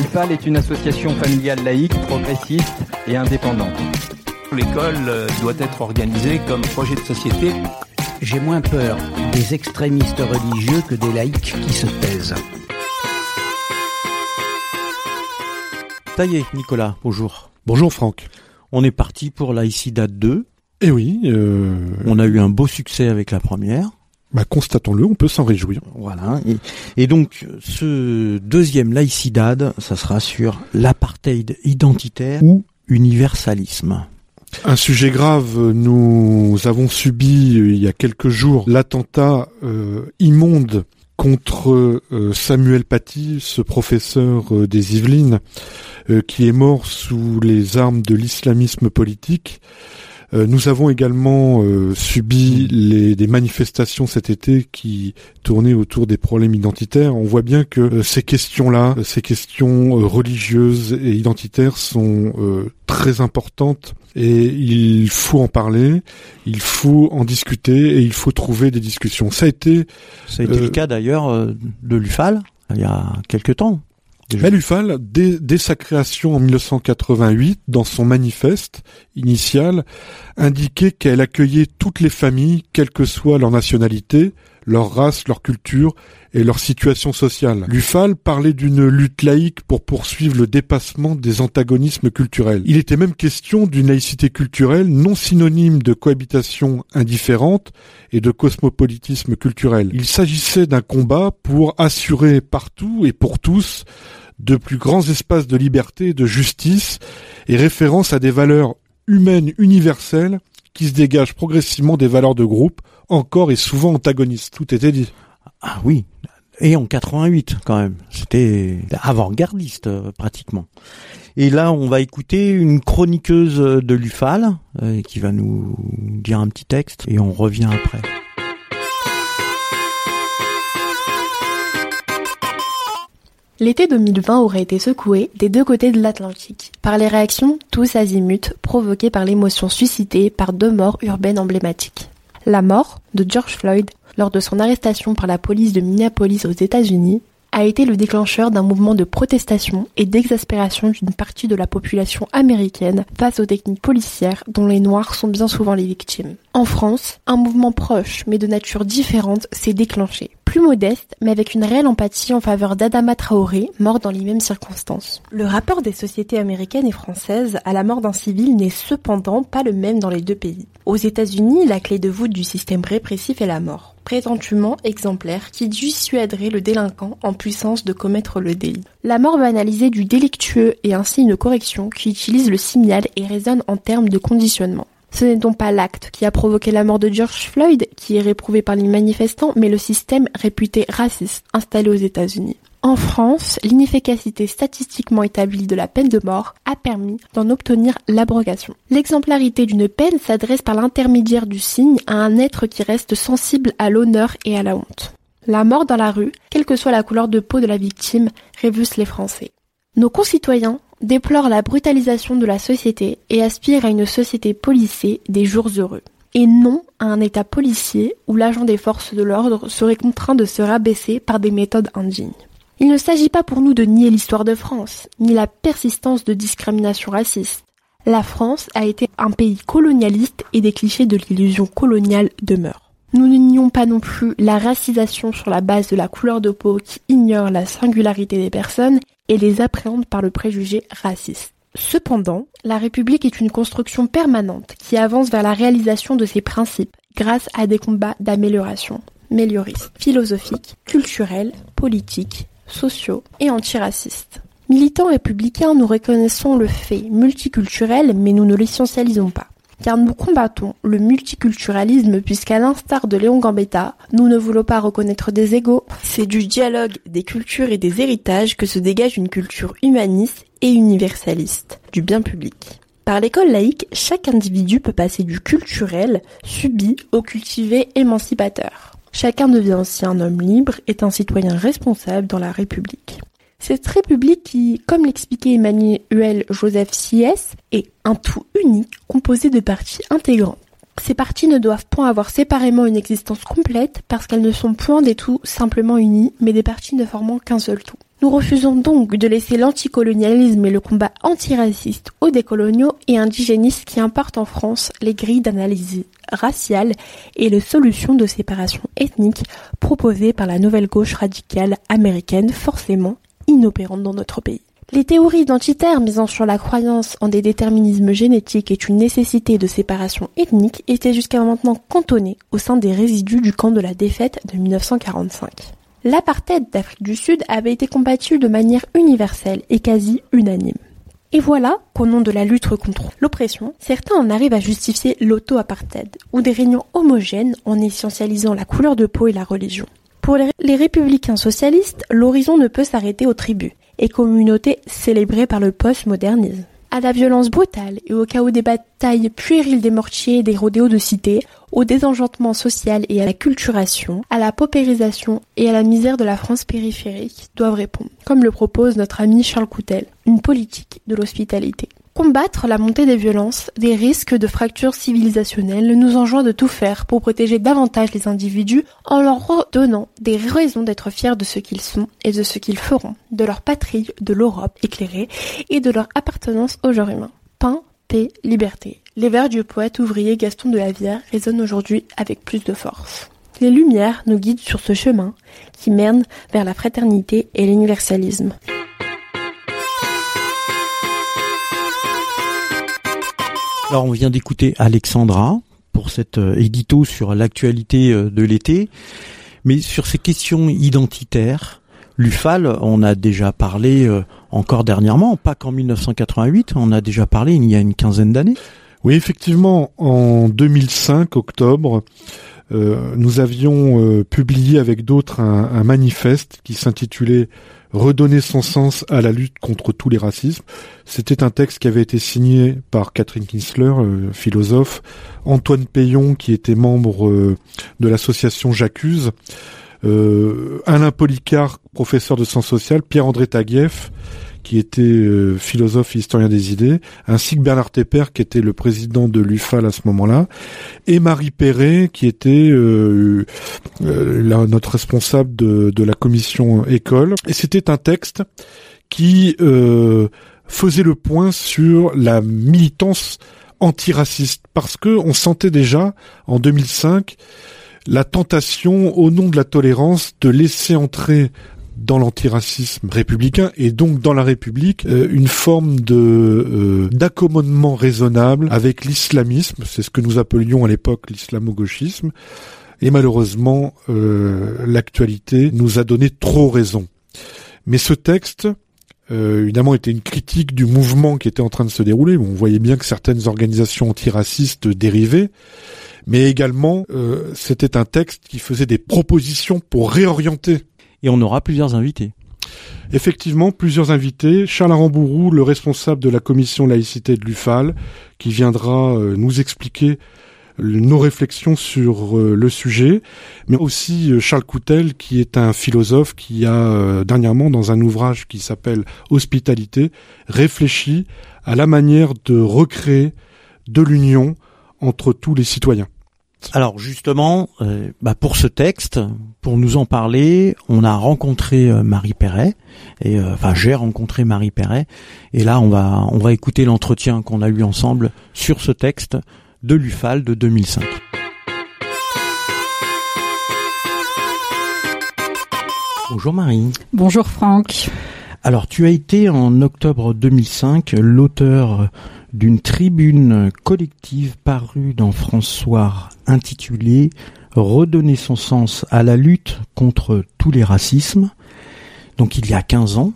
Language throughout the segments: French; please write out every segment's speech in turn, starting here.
L'UFAL est une association familiale laïque, progressiste et indépendante. L'école euh, doit être organisée comme projet de société. J'ai moins peur des extrémistes religieux que des laïcs qui se taisent. Ça y est, Nicolas, bonjour. Bonjour Franck. On est parti pour Laïcidad 2. Eh oui, euh, On a eu un beau succès avec la première. Bah, constatons-le, on peut s'en réjouir. Voilà. Et, et donc, ce deuxième Laïcidad, ça sera sur l'apartheid identitaire ou universalisme. Un sujet grave, nous avons subi euh, il y a quelques jours l'attentat euh, immonde contre euh, Samuel Paty, ce professeur euh, des Yvelines, qui est mort sous les armes de l'islamisme politique. Euh, nous avons également euh, subi les, des manifestations cet été qui tournaient autour des problèmes identitaires. On voit bien que euh, ces questions-là, ces questions religieuses et identitaires sont très importantes et il faut en parler, il faut en discuter et il faut trouver des discussions. Ça a été Ça a été Euh, le cas d'ailleurs de l'UFAL, il y a quelques temps. Déjà. Mais l'UFAL, dès, dès sa création en 1988, dans son manifeste initial, indiquait qu'elle accueillait toutes les familles, quelle que soit leur nationalité, leur race, leur culture et leur situation sociale. L'UFAL parlait d'une lutte laïque pour poursuivre le dépassement des antagonismes culturels. Il était même question d'une laïcité culturelle non synonyme de cohabitation indifférente et de cosmopolitisme culturel. Il s'agissait d'un combat pour assurer partout et pour tous de plus grands espaces de liberté de justice et référence à des valeurs humaines universelles qui se dégagent progressivement des valeurs de groupe, encore et souvent antagonistes. Tout était dit. Ah oui. Et en 88 quand même. C'était avant-gardiste euh, pratiquement. Et là, on va écouter une chroniqueuse de l'UFAL euh, qui va nous dire un petit texte et on revient après. L'été 2020 aurait été secoué des deux côtés de l'Atlantique par les réactions tous azimuts provoquées par l'émotion suscitée par deux morts urbaines emblématiques. La mort de George Floyd lors de son arrestation par la police de Minneapolis aux États-Unis a été le déclencheur d'un mouvement de protestation et d'exaspération d'une partie de la population américaine face aux techniques policières dont les Noirs sont bien souvent les victimes. En France, un mouvement proche mais de nature différente s'est déclenché. Plus modeste, mais avec une réelle empathie en faveur d'Adama Traoré, mort dans les mêmes circonstances. Le rapport des sociétés américaines et françaises à la mort d'un civil n'est cependant pas le même dans les deux pays. Aux États-Unis, la clé de voûte du système répressif est la mort, prétendument exemplaire qui dissuaderait le délinquant en puissance de commettre le délit. La mort banalisée du délictueux est ainsi une correction qui utilise le signal et raisonne en termes de conditionnement. Ce n'est donc pas l'acte qui a provoqué la mort de George Floyd qui est réprouvé par les manifestants, mais le système réputé raciste installé aux États-Unis. En France, l'inefficacité statistiquement établie de la peine de mort a permis d'en obtenir l'abrogation. L'exemplarité d'une peine s'adresse par l'intermédiaire du signe à un être qui reste sensible à l'honneur et à la honte. La mort dans la rue, quelle que soit la couleur de peau de la victime, révulse les Français. Nos concitoyens déplorent la brutalisation de la société et aspirent à une société policée des jours heureux. Et non à un état policier où l'agent des forces de l'ordre serait contraint de se rabaisser par des méthodes indignes. Il ne s'agit pas pour nous de nier l'histoire de France, ni la persistance de discrimination raciste. La France a été un pays colonialiste et des clichés de l'illusion coloniale demeurent. Nous ne nions pas non plus la racisation sur la base de la couleur de peau qui ignore la singularité des personnes et les appréhende par le préjugé raciste. Cependant, la République est une construction permanente qui avance vers la réalisation de ses principes grâce à des combats d'amélioration, mélioristes, philosophiques, culturels, politiques, sociaux et antiracistes. Militants républicains, nous reconnaissons le fait multiculturel, mais nous ne l'essentialisons pas. Car nous combattons le multiculturalisme puisqu'à l'instar de Léon Gambetta, nous ne voulons pas reconnaître des égaux. C'est du dialogue des cultures et des héritages que se dégage une culture humaniste et universaliste, du bien public. Par l'école laïque, chaque individu peut passer du culturel, subi, au cultivé émancipateur. Chacun devient aussi un homme libre et un citoyen responsable dans la République. Cette République qui, comme l'expliquait Emmanuel Joseph Siès, est un tout unique composé de parties intégrantes Ces parties ne doivent point avoir séparément une existence complète parce qu'elles ne sont point des tout simplement unies, mais des parties ne formant qu'un seul tout. Nous refusons donc de laisser l'anticolonialisme et le combat antiraciste aux décoloniaux et indigénistes qui importent en France les grilles d'analyse raciale et les solutions de séparation ethnique proposées par la nouvelle gauche radicale américaine forcément inopérante dans notre pays. Les théories identitaires misant sur la croyance en des déterminismes génétiques et une nécessité de séparation ethnique étaient jusqu'à maintenant cantonnées au sein des résidus du camp de la défaite de 1945. L'apartheid d'Afrique du Sud avait été combattu de manière universelle et quasi unanime. Et voilà qu'au nom de la lutte contre l'oppression, certains en arrivent à justifier l'auto-apartheid, ou des réunions homogènes en essentialisant la couleur de peau et la religion. Pour les républicains socialistes, l'horizon ne peut s'arrêter aux tribus et communautés célébrées par le post-modernisme à la violence brutale et au chaos des batailles puériles des mortiers et des rodéos de cité, au désenchantement social et à la culturation, à la paupérisation et à la misère de la France périphérique doivent répondre, comme le propose notre ami Charles Coutel, une politique de l'hospitalité. Combattre la montée des violences, des risques de fractures civilisationnelles nous enjoint de tout faire pour protéger davantage les individus en leur redonnant des raisons d'être fiers de ce qu'ils sont et de ce qu'ils feront, de leur patrie, de l'Europe éclairée et de leur appartenance au genre humain. Pain, paix, liberté. Les vers du poète ouvrier Gaston de Lavière résonnent aujourd'hui avec plus de force. Les lumières nous guident sur ce chemin qui mène vers la fraternité et l'universalisme. Alors on vient d'écouter Alexandra pour cet euh, édito sur l'actualité euh, de l'été, mais sur ces questions identitaires, l'UFAL, on a déjà parlé euh, encore dernièrement, pas qu'en 1988, on a déjà parlé il y a une quinzaine d'années. Oui, effectivement, en 2005, octobre, nous avions publié avec d'autres un manifeste qui s'intitulait redonner son sens à la lutte contre tous les racismes. C'était un texte qui avait été signé par Catherine Kinsler, euh, philosophe, Antoine Payon, qui était membre euh, de l'association J'accuse, euh, Alain Policard, professeur de sciences sociales, Pierre-André Taguieff, qui était euh, philosophe et historien des idées, ainsi que Bernard Tepper, qui était le président de l'UFAL à ce moment-là, et Marie Perret, qui était euh, euh, notre responsable de, de, la commission école. Et c'était un texte qui faisait le point sur la militance antiraciste, parce que on sentait déjà en 2005 la tentation, au nom de la tolérance, de laisser entrer dans l'antiracisme républicain et donc dans la République euh, une forme de euh, d'accommodement raisonnable avec l'islamisme, c'est ce que nous appelions à l'époque l'islamo-gauchisme, et malheureusement euh, l'actualité nous a donné trop raison. Mais ce texte, évidemment, était une critique du mouvement qui était en train de se dérouler. on voyait bien que certaines organisations antiracistes dérivaient, mais également c'était un texte qui faisait des propositions pour réorienter et on aura plusieurs invités. Effectivement, plusieurs invités. Charles Arambourou, le responsable de la commission laïcité de l'UFAL, qui viendra euh, nous expliquer nos réflexions sur euh, le sujet, mais aussi euh, Charles Coutel, qui est un philosophe qui a dernièrement, dans un ouvrage qui s'appelle Hospitalité, réfléchi à la manière de recréer de l'union entre tous les citoyens. Alors justement, euh, bah pour ce texte, pour nous en parler, on a rencontré euh, Marie Perret, et euh, enfin j'ai rencontré Marie Perret, et là on va on va écouter l'entretien qu'on a eu ensemble sur ce texte de l'UFAL de 2005. Bonjour Marie. Bonjour Franck. Alors tu as été en octobre 2005 l'auteur d'une tribune collective parue dans François intitulée Redonner son sens à la lutte contre tous les racismes, donc il y a 15 ans,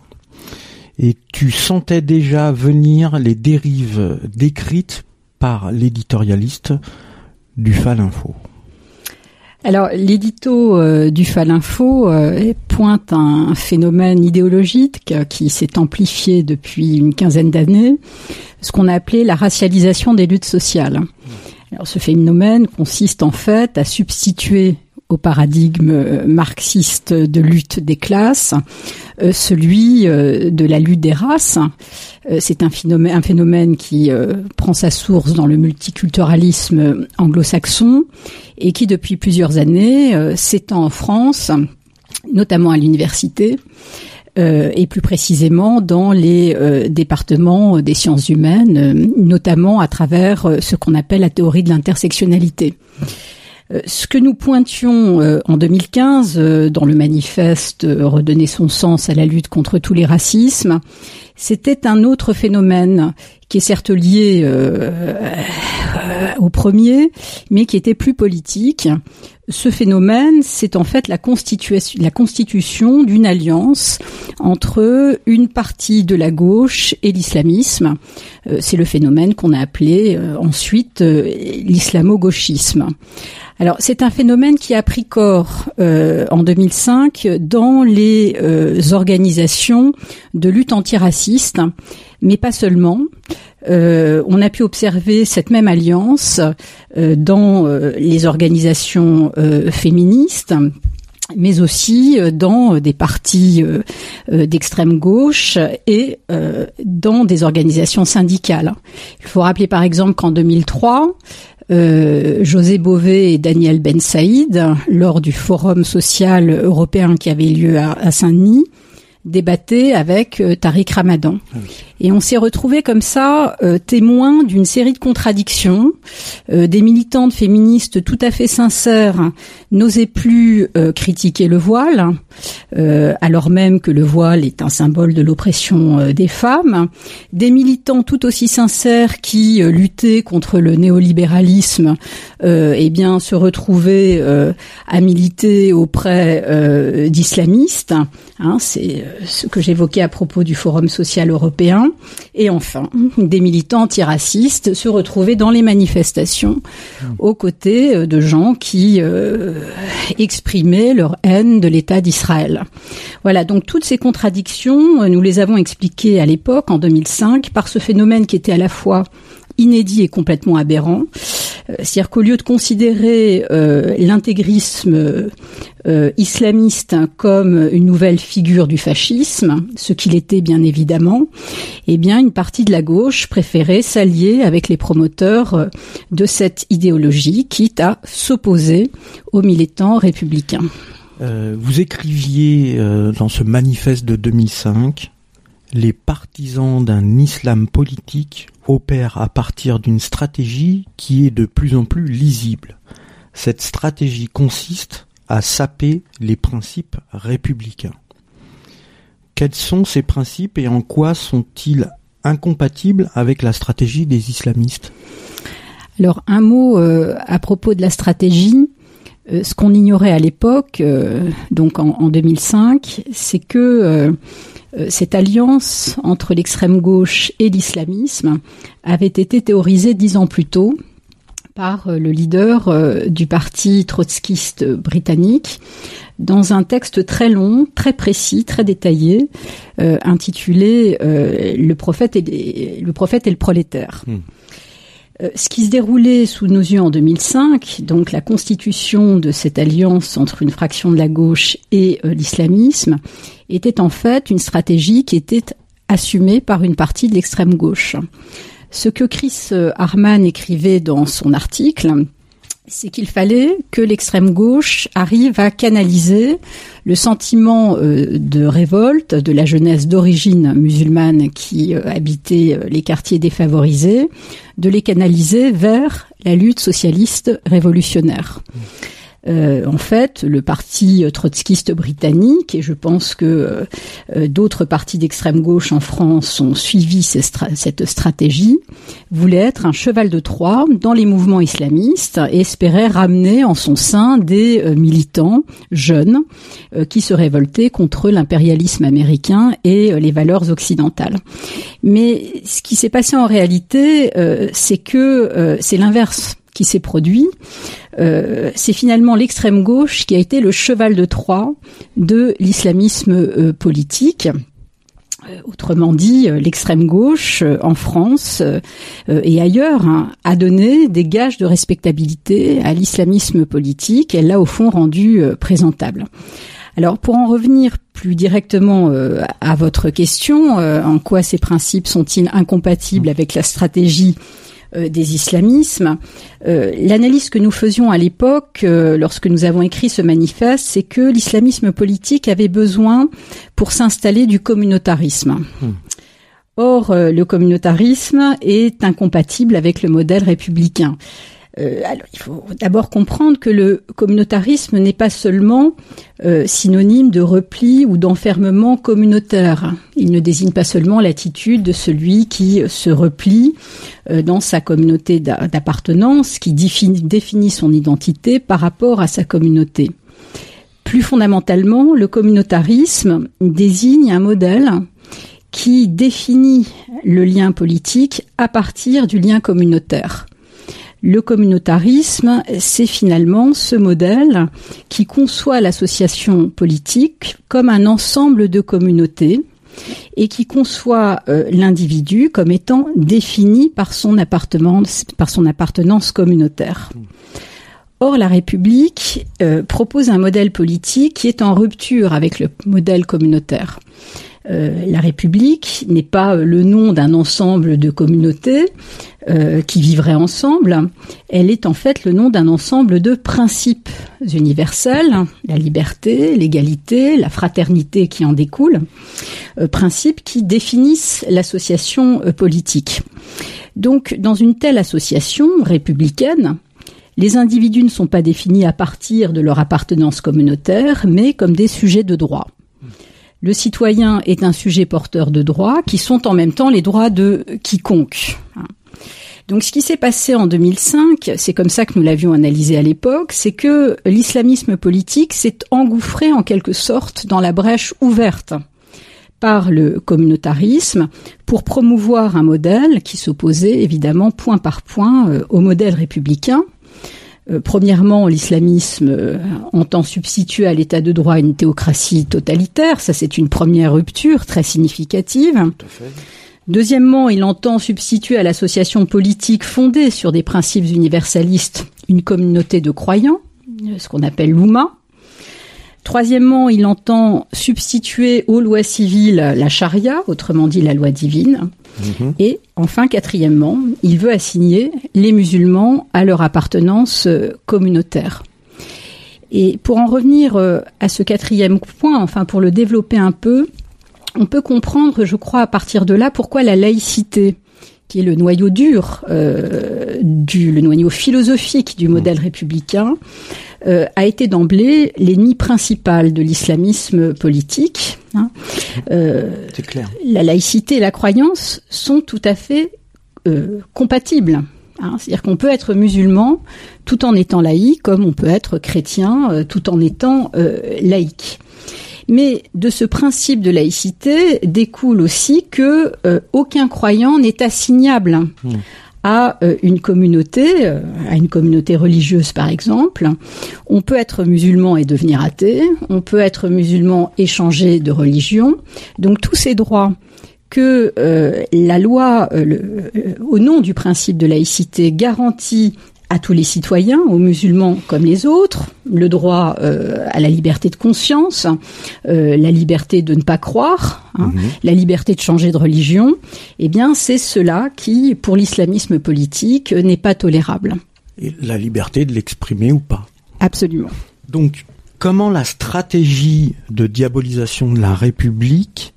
et tu sentais déjà venir les dérives décrites par l'éditorialiste du Fal Info. Alors, l'édito euh, du Falinfo euh, pointe un phénomène idéologique qui s'est amplifié depuis une quinzaine d'années, ce qu'on a appelé la racialisation des luttes sociales. Alors, ce phénomène consiste en fait à substituer au paradigme marxiste de lutte des classes, celui de la lutte des races. C'est un phénomène, un phénomène qui prend sa source dans le multiculturalisme anglo-saxon et qui depuis plusieurs années s'étend en France, notamment à l'université. Euh, et plus précisément dans les euh, départements des sciences humaines, euh, notamment à travers ce qu'on appelle la théorie de l'intersectionnalité. Ce que nous pointions en 2015 dans le manifeste Redonner son sens à la lutte contre tous les racismes, c'était un autre phénomène qui est certes lié au premier, mais qui était plus politique, ce phénomène, c'est en fait la, constitution d'une alliance entre une partie de la gauche et l'islamisme. Euh, c'est le phénomène qu'on a appelé euh, ensuite euh, l'islamo-gauchisme. Alors c'est un phénomène qui a pris corps en 2005 dans les organisations de lutte antiraciste, mais pas seulement. Euh, on a pu observer cette même alliance euh, dans euh, les organisations féministes mais aussi dans des partis d'extrême gauche et dans des organisations syndicales. Il faut rappeler par exemple qu'en 2003, José Bové et Daniel Ben Saïd, lors du Forum social européen qui avait lieu à Saint-Denis, débattait avec Tariq Ramadan. Ah Et on s'est retrouvé comme ça euh, témoin d'une série de contradictions. Euh, des militantes féministes tout à fait sincères n'osaient plus critiquer le voile, alors même que le voile est un symbole de l'oppression des femmes. Des militants tout aussi sincères qui luttaient contre le néolibéralisme, eh bien se retrouvaient à militer auprès d'islamistes. Hein, c'est ce que j'évoquais à propos du Forum social européen. Et enfin, des militants antiracistes se retrouvaient dans les manifestations aux côtés euh, de gens qui euh, exprimaient leur haine de l'État d'Israël. Voilà, donc toutes ces contradictions, euh, nous les avons expliquées à l'époque, en 2005, par ce phénomène qui était à la fois inédit et complètement aberrant. C'est-à-dire qu'au lieu de considérer euh, l'intégrisme euh, islamiste comme une nouvelle figure du fascisme, ce qu'il était bien évidemment, eh bien une partie de la gauche préférait s'allier avec les promoteurs de cette idéologie, quitte à s'opposer aux militants républicains. vous écriviez dans ce manifeste de 2005 les partisans d'un islam politique opèrent à partir d'une stratégie qui est de plus en plus lisible. Cette stratégie consiste à saper les principes républicains. Quels sont ces principes et en quoi sont-ils incompatibles avec la stratégie des islamistes? Alors un mot euh, à propos de la stratégie. Euh, ce qu'on ignorait à l'époque, euh, donc en, en, 2005, c'est que cette alliance entre l'extrême gauche et l'islamisme avait été théorisée dix ans plus tôt par le leader du parti trotskiste britannique dans un texte très long, très précis, très détaillé, intitulé Le prophète et le prophète et le prolétaire. Hmm. Euh, ce qui se déroulait sous nos yeux en 2005, donc la constitution de cette alliance entre une fraction de la gauche et euh, l'islamisme, était en fait une stratégie qui était assumée par une partie de l'extrême gauche. Ce que Chris euh, Harman écrivait dans son article, c'est qu'il fallait que l'extrême gauche arrive à canaliser le sentiment euh, de révolte de la jeunesse d'origine musulmane qui euh, habitait euh, les quartiers défavorisés, de les canaliser vers la lutte socialiste révolutionnaire. Euh, en fait, le parti trotskiste britannique, et je pense que euh, d'autres partis d'extrême gauche en France ont suivi cette stratégie, voulait être un cheval de Troie dans les mouvements islamistes et espérait ramener en son sein des euh, militants jeunes qui se révoltaient contre l'impérialisme américain et les valeurs occidentales. Mais ce qui s'est passé en réalité, c'est que c'est l'inverse qui s'est produit, euh, c'est finalement l'extrême gauche qui a été le cheval de Troie de l'islamisme euh, politique. Euh, autrement dit, l'extrême gauche en France et ailleurs hein, a donné des gages de respectabilité à l'islamisme politique. Elle l'a au fond rendu présentable. Alors pour en revenir plus directement à votre question, en quoi ces principes sont-ils incompatibles avec la stratégie des islamismes. Euh, l'analyse que nous faisions à l'époque, euh, lorsque nous avons écrit ce manifeste, c'est que l'islamisme politique avait besoin, pour s'installer, du communautarisme. Hmm. Or, le communautarisme est incompatible avec le modèle républicain. Euh, alors, il faut d'abord comprendre que le communautarisme n'est pas seulement euh, synonyme de repli ou d'enfermement communautaire. Il ne désigne pas seulement l'attitude de celui qui se replie euh, dans sa communauté d'appartenance, qui définit, définit son identité par rapport à sa communauté. Plus fondamentalement, le communautarisme désigne un modèle qui définit le lien politique à partir du lien communautaire. Le communautarisme, c'est finalement ce modèle qui conçoit l'association politique comme un ensemble de communautés et qui conçoit euh, l'individu comme étant défini par son par son appartenance communautaire. Or, la République euh, propose un modèle politique qui est en rupture avec le modèle communautaire. Euh, la République n'est pas le nom d'un ensemble de communautés euh, qui vivraient ensemble, elle est en fait le nom d'un ensemble de principes universels, la liberté, l'égalité, la fraternité qui en découle, euh, principes qui définissent l'association politique. Donc, dans une telle association républicaine, les individus ne sont pas définis à partir de leur appartenance communautaire, mais comme des sujets de droit le citoyen est un sujet porteur de droits qui sont en même temps les droits de quiconque. Donc ce qui s'est passé en 2005, c'est comme ça que nous l'avions analysé à l'époque, c'est que l'islamisme politique s'est engouffré en quelque sorte dans la brèche ouverte par le communautarisme pour promouvoir un modèle qui s'opposait évidemment point par point euh, au modèle républicain euh, premièrement, l'islamisme euh, entend substituer à l'état de droit une théocratie totalitaire. Ça, c'est une première rupture très significative. Deuxièmement, il entend substituer à l'association politique fondée sur des principes universalistes une communauté de croyants, ce qu'on appelle l'Ouma. Troisièmement, il entend substituer aux lois civiles la charia, autrement dit la loi divine. Mhm. Et enfin, quatrièmement, il veut assigner les musulmans à leur appartenance euh, communautaire. Et pour en revenir euh, à ce quatrième point, enfin pour le développer un peu, on peut comprendre, je crois, à partir de là, pourquoi la laïcité, qui est le noyau dur, euh, du, le noyau philosophique du modèle républicain, euh, a été d'emblée l'ennemi principal de l'islamisme politique. Hein. Euh, C'est clair. La laïcité et la croyance sont tout à fait compatibles. Hein. C'est-à-dire qu'on peut être musulman tout en étant laïque, comme on peut être chrétien tout en étant laïque. Mais de ce principe de laïcité découle aussi que aucun croyant n'est assignable. Mmh à euh, une communauté, euh, à une communauté religieuse par exemple. On peut être musulman et devenir athée, on peut être musulman et changer de religion. Donc tous ces droits que euh, la loi, au nom du principe de laïcité, garantit à tous les citoyens, aux musulmans comme les autres, le droit euh, à la liberté de conscience, euh, la liberté de ne pas croire, hein, mhm. la liberté de changer de religion, eh bien c'est cela qui, pour l'islamisme politique, n'est pas tolérable. Et la liberté de l'exprimer ou pas. Absolument. Donc, comment la stratégie de diabolisation de la République,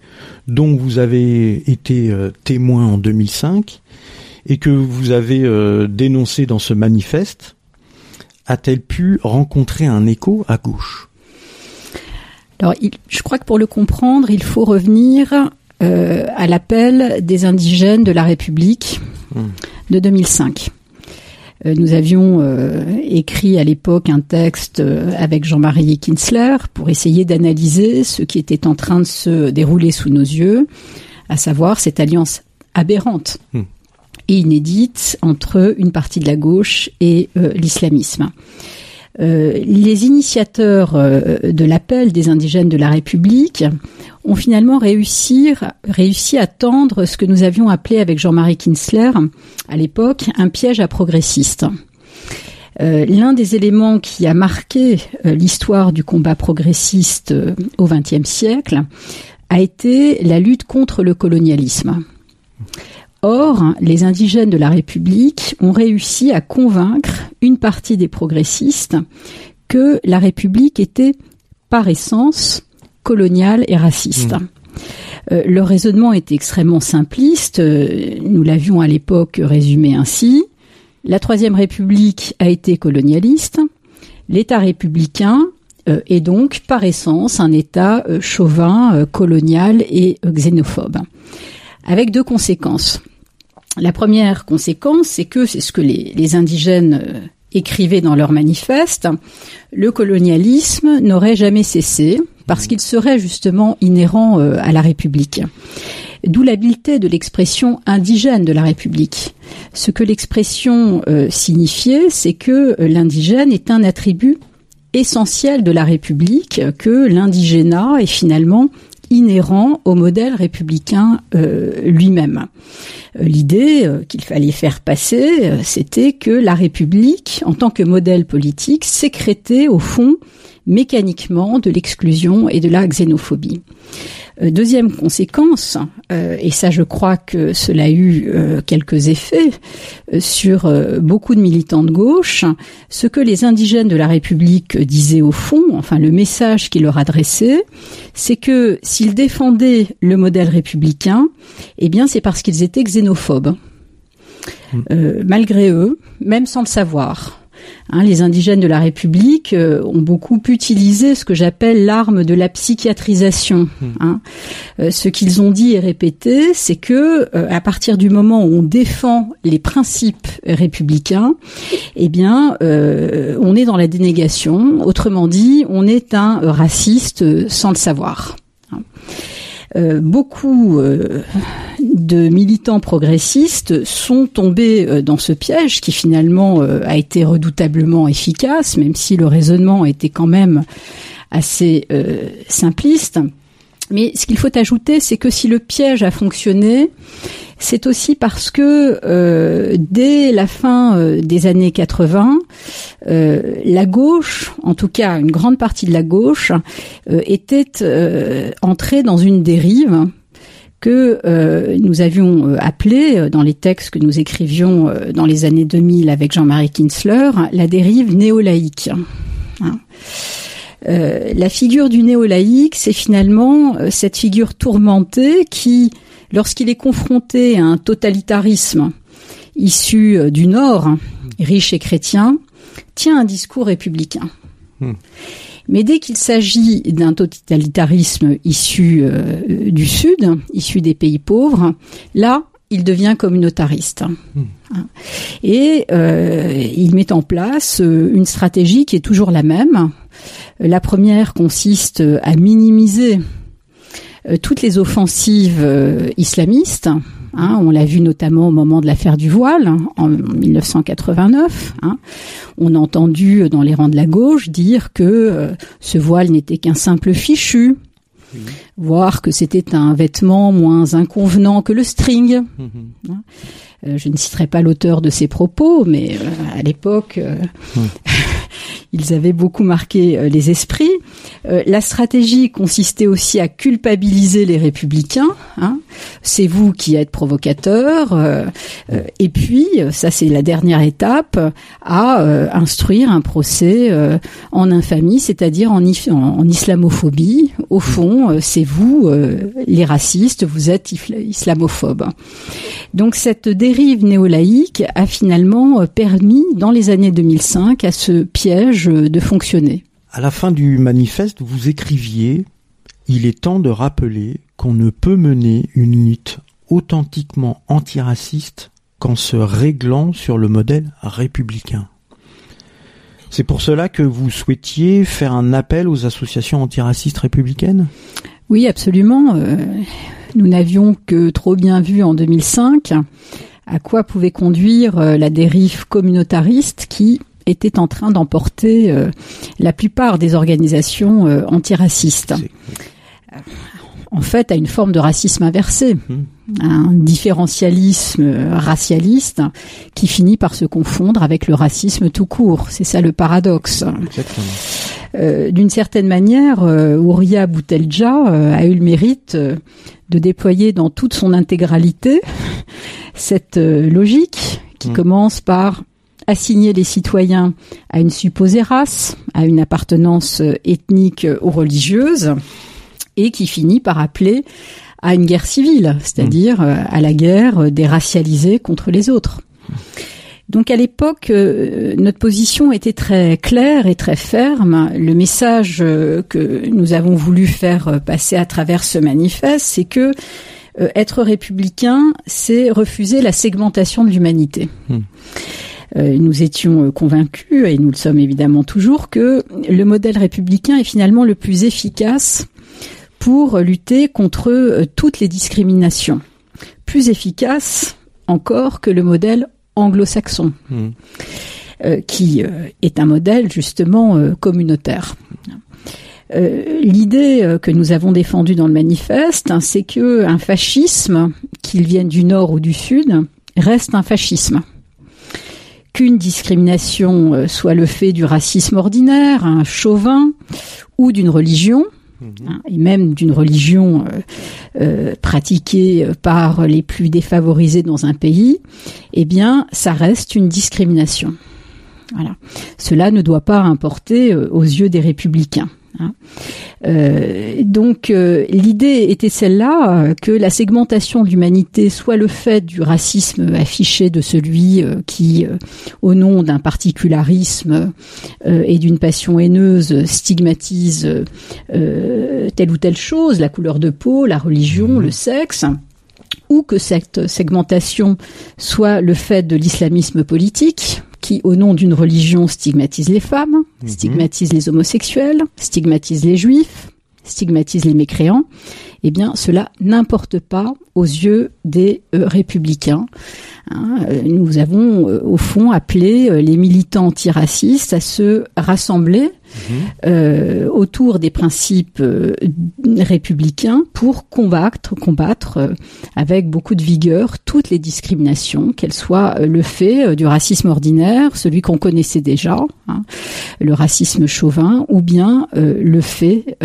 dont vous avez été euh, témoin en 2005, et que vous avez euh, dénoncé dans ce manifeste a-t-elle pu rencontrer un écho à gauche? Alors, je crois que pour le comprendre, il faut revenir euh, à l'appel des indigènes de la République hmm. de 2005. Euh, nous avions écrit à l'époque un texte avec Jean-Marie Kinsler pour essayer d'analyser ce qui était en train de se dérouler sous nos yeux, à savoir cette alliance aberrante hmm et inédite entre une partie de la gauche et euh, l'islamisme. les initiateurs de l'appel des indigènes de la République ont finalement réussi, à tendre ce que nous avions appelé avec Jean-Marie Kinsler à l'époque un piège à progressistes. Euh, l'un des éléments qui a marqué euh, l'histoire du combat progressiste euh, au XXe siècle a été la lutte contre le colonialisme. Or, les indigènes de la République ont réussi à convaincre une partie des progressistes que la République était par essence coloniale et raciste. Mmh. leur raisonnement était extrêmement simpliste. nous l'avions à l'époque résumé ainsi. La Troisième République a été colonialiste. L'État républicain euh, est donc par essence un État euh, chauvin, euh, colonial et xénophobe. Avec deux conséquences. La première conséquence, c'est que c'est ce que les, indigènes écrivaient dans leur manifeste, le colonialisme n'aurait jamais cessé parce qu'il serait justement inhérent à la République. D'où l'habileté de l'expression indigène de la République. Ce que l'expression euh, signifiait, c'est que euh, l'indigène est un attribut essentiel de la République, que l'indigénat est finalement inhérent au modèle républicain euh, lui-même. L'idée qu'il fallait faire passer, c'était que la République, en tant que modèle politique, sécrétait au fond mécaniquement de l'exclusion et de la xénophobie. Euh, deuxième conséquence, euh, et ça je crois que cela a eu euh, quelques effets sur beaucoup de militants de gauche, ce que les indigènes de la République disaient au fond, enfin le message qu'ils leur adressaient, c'est que s'ils défendaient le modèle républicain, eh bien c'est parce qu'ils étaient xénophobes. Mmh. malgré eux, même sans le savoir. Hein, les indigènes de la République euh, ont beaucoup utilisé ce que j'appelle l'arme de la psychiatrisation. Hmm. Hein. Euh, ce qu'ils ont dit et répété, c'est que euh, à partir du moment où on défend les principes républicains, eh bien, on est dans la dénégation. Autrement dit, on est un raciste sans le savoir. Hein. Euh, beaucoup euh, de militants progressistes sont tombés euh, dans ce piège qui finalement a été redoutablement efficace, même si le raisonnement était quand même assez simpliste. Mais ce qu'il faut ajouter, c'est que si le piège a fonctionné, c'est aussi parce que euh, dès la fin euh, des années 80, euh, la gauche, en tout cas une grande partie de la gauche, était entrée dans une dérive que nous avions appelée dans les textes que nous écrivions dans les années 2000 avec Jean-Marie Kinsler la dérive néolaïque. Hein. La figure du néolaïque, c'est finalement cette figure tourmentée qui lorsqu'il est confronté à un totalitarisme issu euh, du Nord, riche et chrétien, tient un discours républicain. Hmm. Mais dès qu'il s'agit d'un totalitarisme issu euh, du Sud, issu des pays pauvres, là, il devient communautariste. Hmm. Hein. Et euh, il met en place une stratégie qui est toujours la même. La première consiste à minimiser euh, toutes les offensives euh, islamistes. Hein, on l'a vu notamment au moment de l'affaire du voile en 1989. Hein. On a entendu dans les rangs de la gauche dire que euh, ce voile n'était qu'un simple fichu, voire que c'était un vêtement moins inconvenant que le string. Mm-hmm. Hein. je ne citerai pas l'auteur de ces propos, mais à l'époque. ils avaient beaucoup marqué les esprits. Euh, la stratégie consistait aussi à culpabiliser les républicains. Hein. C'est vous qui êtes provocateur. Euh, euh, et puis, ça c'est la dernière étape, à instruire un procès en infamie, c'est-à-dire en, en, islamophobie. Au fond, c'est vous, les racistes, vous êtes islamophobes. Donc cette dérive néolaïque a finalement permis, dans les années 2005, à ce piège de fonctionner. À la fin du manifeste, vous écriviez Il est temps de rappeler qu'on ne peut mener une lutte authentiquement antiraciste qu'en se réglant sur le modèle républicain. C'est pour cela que vous souhaitiez faire un appel aux associations antiracistes républicaines? Oui, absolument. Euh, nous n'avions que trop bien vu en 2005 à quoi pouvait conduire euh, la dérive communautariste qui était en train d'emporter la plupart des organisations antiracistes en fait à une forme de racisme inversé, hmm. un différentialisme racialiste qui finit par se confondre avec le racisme tout court. C'est ça le paradoxe. Euh, D'une certaine manière, euh, Ouria Boutelja euh, a eu le mérite euh, de déployer dans toute son intégralité cette logique qui hmm. commence par assigner les citoyens à une supposée race, à une appartenance ethnique ou religieuse, et qui finit par appeler à une guerre civile, c'est-à-dire euh, à la guerre des racialisés contre les autres. Donc à l'époque, euh, notre position était très claire et très ferme. Le message euh, que nous avons voulu faire passer à travers ce manifeste, c'est que être républicain, c'est refuser la segmentation de l'humanité. Hmm. Nous étions convaincus, et nous le sommes évidemment toujours, que le modèle républicain est finalement le plus efficace pour lutter contre euh, toutes les discriminations. Plus efficace encore que le modèle anglo-saxon, hmm. euh, qui euh, est un modèle justement communautaire. L'idée que nous avons défendue dans le manifeste, hein, c'est que un fascisme, qu'il vienne du nord ou du sud, reste un fascisme qu'une discrimination soit le fait du racisme ordinaire, un chauvin ou d'une religion, Hein, et même d'une religion euh, euh, pratiquée par les plus défavorisés dans un pays, eh bien, ça reste une discrimination. Voilà. Cela ne doit pas importer euh, aux yeux des républicains. Hein. Euh, donc euh, l'idée était celle-là euh, que la segmentation de l'humanité soit le fait du racisme affiché de celui qui, au nom d'un particularisme et d'une passion haineuse, stigmatise telle ou telle chose, la couleur de peau, la religion, mmh. le sexe ou que cette segmentation soit le fait de l'islamisme politique, qui, au nom d'une religion, stigmatise les femmes, mhm. stigmatise les homosexuels, stigmatise les juifs, stigmatise les mécréants, eh bien, cela n'importe pas aux yeux des euh, républicains. Hein. Euh, nous avons, euh, au fond, appelé les militants antiracistes à se rassembler mhm. autour des principes républicains pour combattre, combattre avec beaucoup de vigueur toutes les discriminations, qu'elles soient le fait du racisme ordinaire, celui qu'on connaissait déjà, hein, le racisme chauvin, ou bien le fait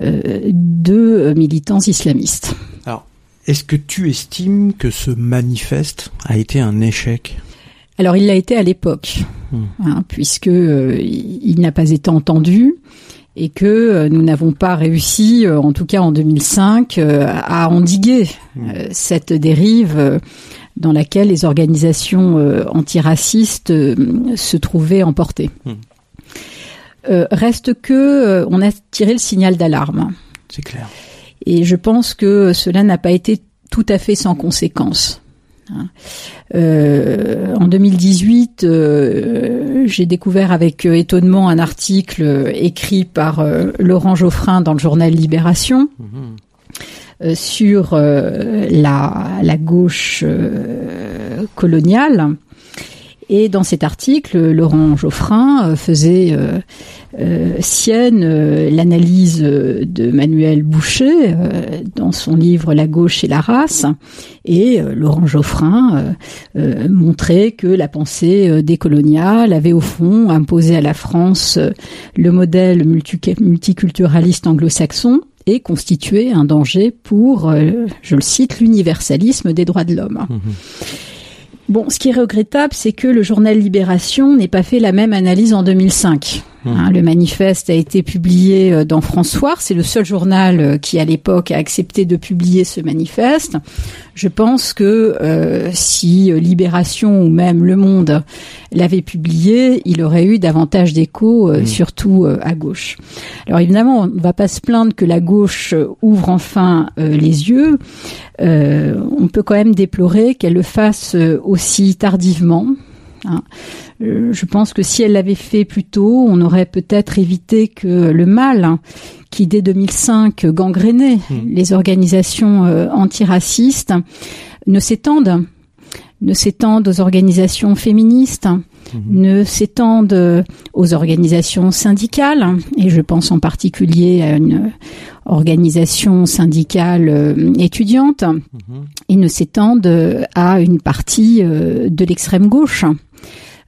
de militants islamistes. Alors, est-ce que tu estimes que ce manifeste a été un échec? Alors il l'a été à l'époque, hmm. hein, puisque euh, il n'a pas été entendu et que euh, nous n'avons pas réussi, euh, en tout cas en 2005, à endiguer hmm. cette dérive dans laquelle les organisations antiracistes se trouvaient emportées. Hmm. Reste que on a tiré le signal d'alarme. C'est clair. Et je pense que cela n'a pas été tout à fait sans conséquences. Hein. Euh, en 2018, euh, j'ai découvert avec euh, étonnement un article écrit par Laurent Geoffrin dans le journal Libération mhm. sur la, la, gauche coloniale. Et dans cet article, Laurent Geoffrin faisait euh, sienne euh, l'analyse de Manuel Boucher euh, dans son livre La gauche et la race, et Laurent Geoffrin montrait que la pensée décoloniale avait au fond imposé à la France le modèle multiculturaliste anglo-saxon et constitué un danger pour, je le cite, l'universalisme des droits de l'homme. Mmh bon, ce qui est regrettable, c'est que le journal Libération n'ait pas fait la même analyse en 2005. Hein, le manifeste a été publié euh, dans François. C'est le seul journal euh, qui, à l'époque, a accepté de publier ce manifeste. Je pense que euh, si Libération ou même Le Monde l'avait publié, il aurait eu davantage d'écho, surtout à gauche. Alors évidemment, on ne va pas se plaindre que la gauche ouvre enfin les yeux. on peut quand même déplorer qu'elle le fasse aussi tardivement. Hein. Euh, je pense que si elle l'avait fait plus tôt, on aurait peut-être évité que le mal hein, qui dès 2005 gangrénait hmm. les organisations euh, antiracistes ne s'étende ne s'étendent aux organisations féministes, mhm. ne s'étendent aux organisations syndicales, et je pense en particulier à une organisation syndicale euh, étudiante, et ne s'étendent à une partie de l'extrême gauche.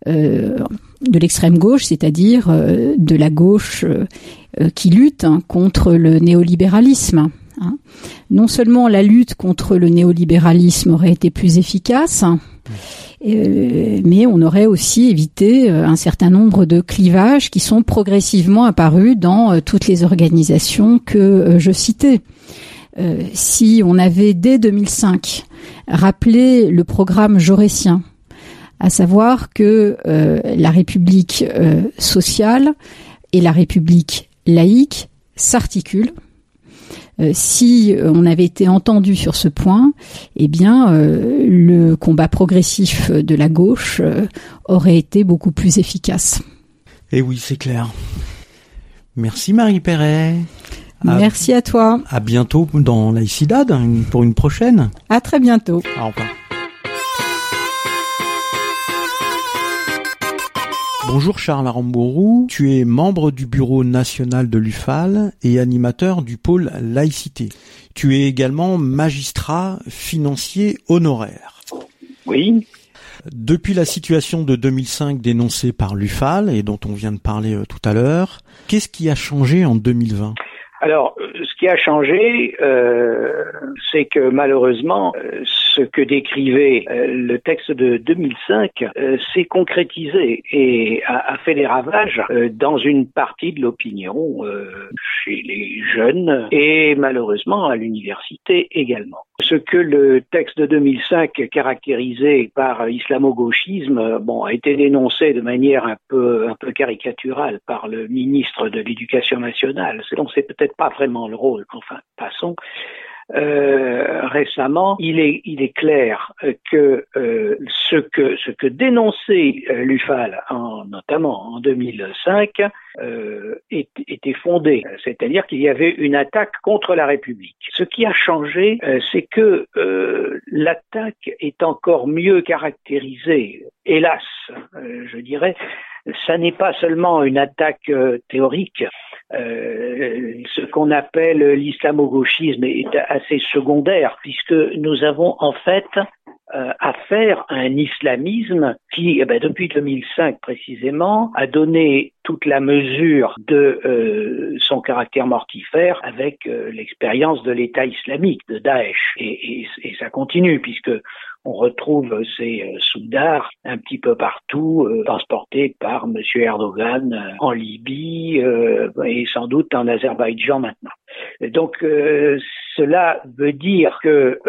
Euh, de l'extrême gauche, c'est-à-dire de la gauche qui lutte hein, contre le néolibéralisme. Hein. Non seulement la lutte contre le néolibéralisme aurait été plus efficace, euh, mais on aurait aussi évité euh, un certain nombre de clivages qui sont progressivement apparus dans euh, toutes les organisations que je citais. si on avait dès 2005 rappelé le programme jaurétien, à savoir que la République sociale et la République laïque s'articulent, euh, si euh, on avait été entendu sur ce point, eh bien, euh, le combat progressif de la gauche aurait été beaucoup plus efficace. Eh oui, c'est clair. Merci Marie Perret. Merci à toi. À bientôt dans l'Aïcidad pour une prochaine. À très bientôt. Au revoir. Bonjour Charles Arambourou, tu es membre du bureau national de l'UFAL et animateur du pôle laïcité. Tu es également magistrat financier honoraire. Oui. Depuis la situation de 2005 dénoncée par l'UFAL et dont on vient de parler euh, tout à l'heure, qu'est-ce qui a changé en 2020 alors, ce qui a changé, euh, c'est que malheureusement, euh, ce que décrivait euh, le texte de 2005 s'est concrétisé et a, fait des ravages dans une partie de l'opinion chez les jeunes et malheureusement à l'université également. Ce que le texte de 2005 caractérisé par islamo-gauchisme, bon, a été dénoncé de manière un peu un peu caricaturale par le ministre de l'Éducation nationale. Donc c'est peut-être pas vraiment le rôle. Enfin, passons. Euh, récemment, il est, il est clair que euh, ce que ce que dénonçait euh, l'UFAL, en, notamment en 2005, euh, était fondé, c'est-à-dire qu'il y avait une attaque contre la République. Ce qui a changé, euh, c'est que l'attaque est encore mieux caractérisée, hélas, je dirais, ça n'est pas seulement une attaque théorique, euh, ce qu'on appelle l'islamo-gauchisme est assez secondaire puisque nous avons en fait euh, affaire à un islamisme qui, eh ben, depuis 2005 précisément, a donné toute la mesure de euh, son caractère mortifère avec l'expérience de l'État islamique, de Daesh. Et, et, et, ça continue puisque on retrouve ces euh, soudards un petit peu partout, euh, transportés par M. Erdogan euh, en Libye et sans doute en Azerbaïdjan maintenant. Donc cela veut dire que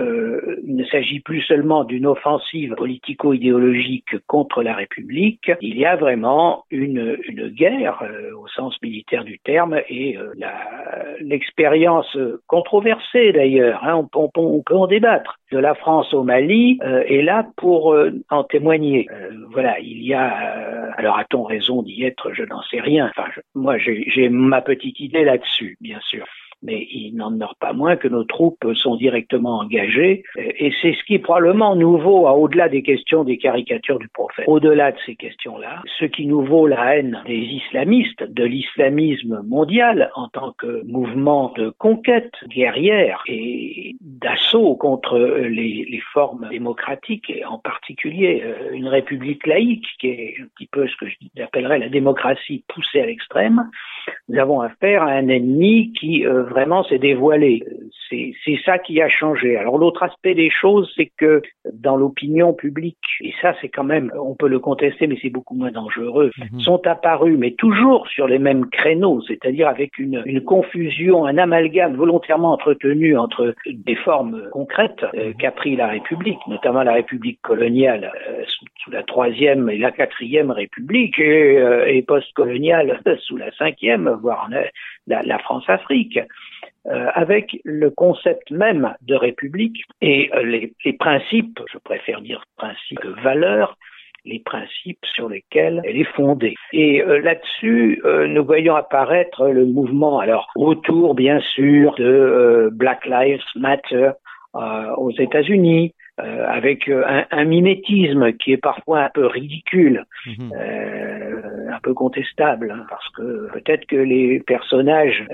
il ne s'agit plus seulement d'une offensive politico-idéologique contre la République, il y a vraiment une, une guerre au sens militaire du terme et l'expérience controversée d'ailleurs, hein, on, peut en débattre, de la France au Mali euh, est là pour euh, en témoigner. Euh, voilà, il y a, alors a-t-on raison d'y être? Je n'en sais rien. Enfin, moi, j'ai ma petite idée là-dessus, bien sûr mais il n'en demeure pas moins que nos troupes sont directement engagées, et c'est ce qui est probablement nouveau au-delà des questions des caricatures du prophète. Au-delà de ces questions-là, ce qui nous vaut la haine des islamistes, de l'islamisme mondial en tant que mouvement de conquête guerrière et d'assaut contre les, les, formes démocratiques, et en particulier euh, une république laïque, qui est un petit peu ce que j'appellerais la démocratie poussée à l'extrême, nous avons affaire à un ennemi qui euh, vraiment s'est dévoilé. C'est ça qui a changé. Alors l'autre aspect des choses, c'est que dans l'opinion publique, et ça c'est quand même, on peut le contester, mais c'est beaucoup moins dangereux, mhm. sont apparus, mais toujours sur les mêmes créneaux, c'est-à-dire avec une, une, confusion, un amalgame volontairement entretenu entre des formes concrètes euh, qu'a pris la République, notamment la République coloniale euh, sous, la troisième et la quatrième République, et, euh, et post-coloniale sous la cinquième, voire la, la France-Afrique. Euh, avec le concept même de république et euh, les, les, principes, je préfère dire principes de valeur, les principes sur lesquels elle est fondée. Et euh, là-dessus, nous voyons apparaître le mouvement, alors autour bien sûr de Black Lives Matter aux États-Unis, avec un, un, mimétisme qui est parfois un peu ridicule, mhm. Un peu contestable, hein, parce que peut-être que les personnages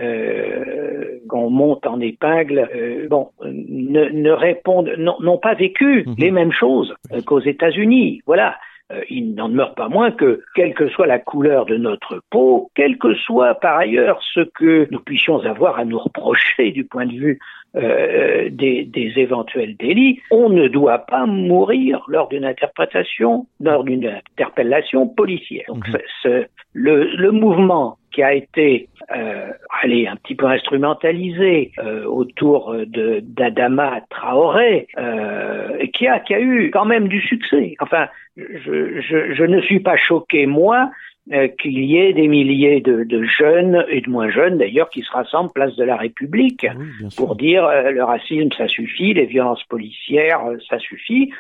qu'on monte en épingle, bon, ne, ne répondent, n'ont pas vécu mhm. les mêmes choses qu'aux États-Unis. Voilà. Euh, il n'en demeure pas moins que, quelle que soit la couleur de notre peau, quel que soit par ailleurs ce que nous puissions avoir à nous reprocher du point de vue euh, des, éventuels délits, on ne doit pas mourir lors d'une interprétation, lors d'une interpellation policière. Donc, mhm. le, mouvement qui a été euh, allez, un petit peu instrumentalisé euh, autour de d'Adama Traoré, euh, qui a qui a eu quand même du succès. Enfin, je, je, je ne suis pas choqué moi euh, qu'il y ait des milliers de, de, jeunes et de moins jeunes d'ailleurs qui se rassemblent place de la République ah pour dire euh, le racisme ça suffit, les violences policières euh, ça suffit.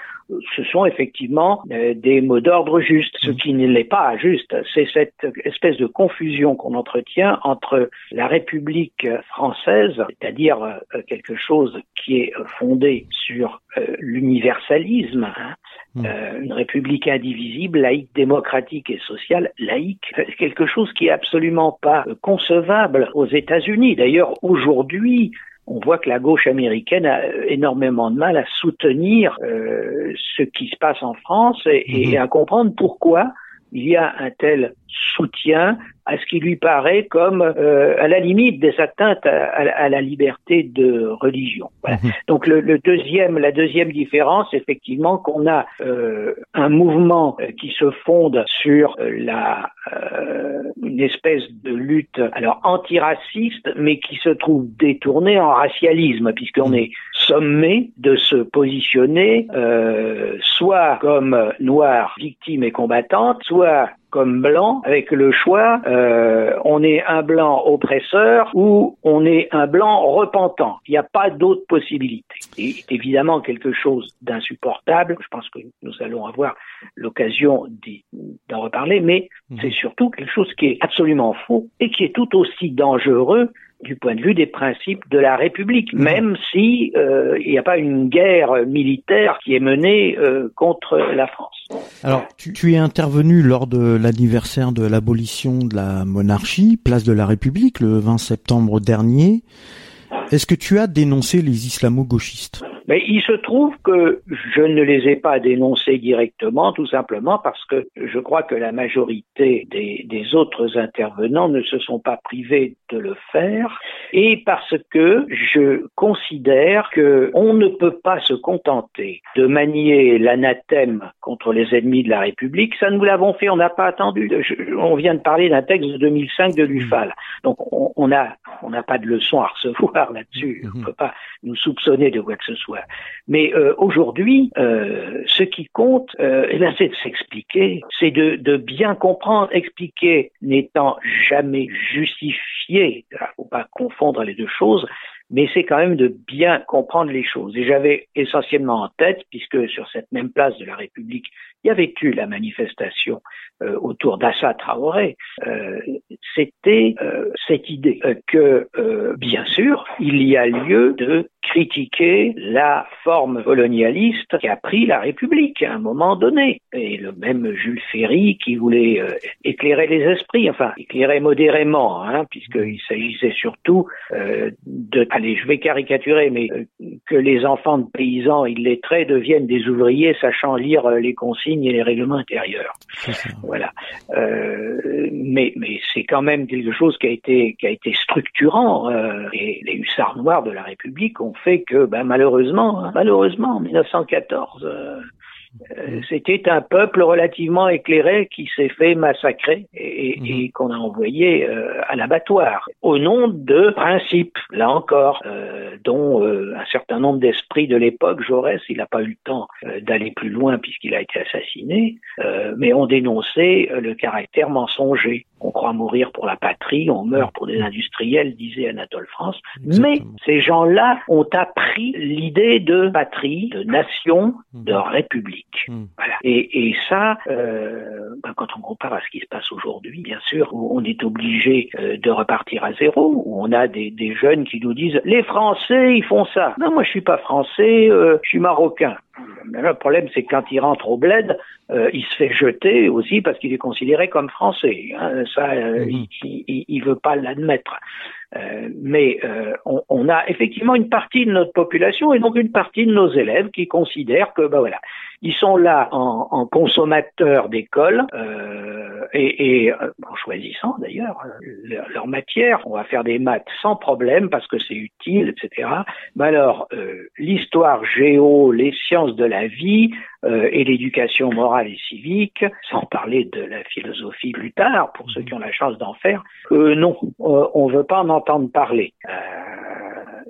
Ce sont effectivement des mots d'ordre justes. Ce qui ne l'est pas juste, c'est cette espèce de confusion qu'on entretient entre la République française, c'est-à-dire quelque chose qui est fondé sur l'universalisme, hein. Euh, une république indivisible, laïque, démocratique et sociale, laïque, quelque chose qui est absolument pas concevable aux États-Unis. D'ailleurs, aujourd'hui, on voit que la gauche américaine a énormément de mal à soutenir euh, ce qui se passe en France et, et, hmm. à comprendre pourquoi il y a un tel soutien à ce qui lui paraît comme euh, à la limite des atteintes à, la liberté de religion. Mhm. Donc le, deuxième, la deuxième différence, effectivement, qu'on a euh, un mouvement euh, qui se fonde sur la une espèce de lutte alors antiraciste, mais qui se trouve détournée en racialisme, puisqu'on mhm. est sommé de se positionner soit comme noir victime et combattante, soit comme blanc avec le choix euh, on est un blanc oppresseur ou on est un blanc repentant. Il n'y a pas d'autre possibilité. C'est évidemment quelque chose d'insupportable. Je pense que nous allons avoir l'occasion d'en reparler, mais mhm. c'est surtout quelque chose qui est absolument faux et qui est tout aussi dangereux du point de vue des principes de la République, mhm. même si euh, il n'y a pas une guerre militaire qui est menée euh, contre la France. Alors, tu, tu, es intervenu lors de l'anniversaire de l'abolition de la monarchie, place de la République, le 20 septembre dernier. Est-ce que tu as dénoncé les islamo-gauchistes? Mais il se trouve que je ne les ai pas dénoncés directement, tout simplement parce que je crois que la majorité des, des autres intervenants ne se sont pas privés de le faire, et parce que je considère que on ne peut pas se contenter de manier l'anathème contre les ennemis de la République. Ça, nous l'avons fait, on n'a pas attendu. on vient de parler d'un texte de 2005 de l'UFAL. Donc, on n'a on pas de leçon à recevoir là-dessus. On ne peut pas nous soupçonner de quoi que ce soit. Mais euh, aujourd'hui, euh, ce qui compte, euh, eh c'est de s'expliquer, c'est de, de, bien comprendre. Expliquer n'étant jamais justifié, il ne faut pas confondre les deux choses, mais c'est quand même de bien comprendre les choses. Et j'avais essentiellement en tête, puisque sur cette même place de la République, il y avait eu la manifestation euh, autour d'Assa Traoré, euh, c'était euh, cette idée que, bien sûr, il y a lieu de critiquer la forme colonialiste qui a pris la République à un moment donné. Et le même Jules Ferry qui voulait éclairer les esprits, enfin éclairer modérément, hein, puisqu'il s'agissait surtout de, allez, je vais caricaturer, mais que les enfants de paysans illettrés deviennent des ouvriers sachant lire les consignes et les règlements intérieurs. Voilà. Euh, mais mais c'est quand même quelque chose qui a été qui a été structurant. Euh, et les hussards noirs de la République ont fait que, ben, malheureusement, hein, malheureusement, en 1914, euh, c'était un peuple relativement éclairé qui s'est fait massacrer et, mhm. et qu'on a envoyé euh, à l'abattoir au nom de principes, là encore, euh, dont un certain nombre d'esprits de l'époque, Jaurès, il n'a pas eu le temps d'aller plus loin puisqu'il a été assassiné, mais ont dénoncé le caractère mensonger. On croit mourir pour la patrie, on meurt pour des industriels, disait Anatole France. Mais ces gens-là ont appris l'idée de patrie, de nation, de mhm. république. Hmm. Voilà. Et, et ça, euh, ben, quand on compare à ce qui se passe aujourd'hui, bien sûr, où on est obligé euh, de repartir à zéro, où on a des, des, jeunes qui nous disent les Français ils font ça. Non, moi je suis pas français, euh, je suis marocain. Le problème, c'est que quand il rentre au bled, euh, il se fait jeter aussi parce qu'il est considéré comme français. Hein. Ça, euh, mhm. il, il, veut pas l'admettre. Euh, mais on, on, a effectivement une partie de notre population et donc une partie de nos élèves qui considèrent que, ben voilà, ils sont là en, en consommateurs d'école euh, et, et, en choisissant d'ailleurs leur, leur, matière. On va faire des maths sans problème parce que c'est utile, etc. Mais alors, l'histoire géo, les sciences de la vie, euh, et l'éducation morale et civique, sans parler de la philosophie plus tard, pour ceux qui ont la chance d'en faire, euh, non, euh, on veut pas en entendre parler.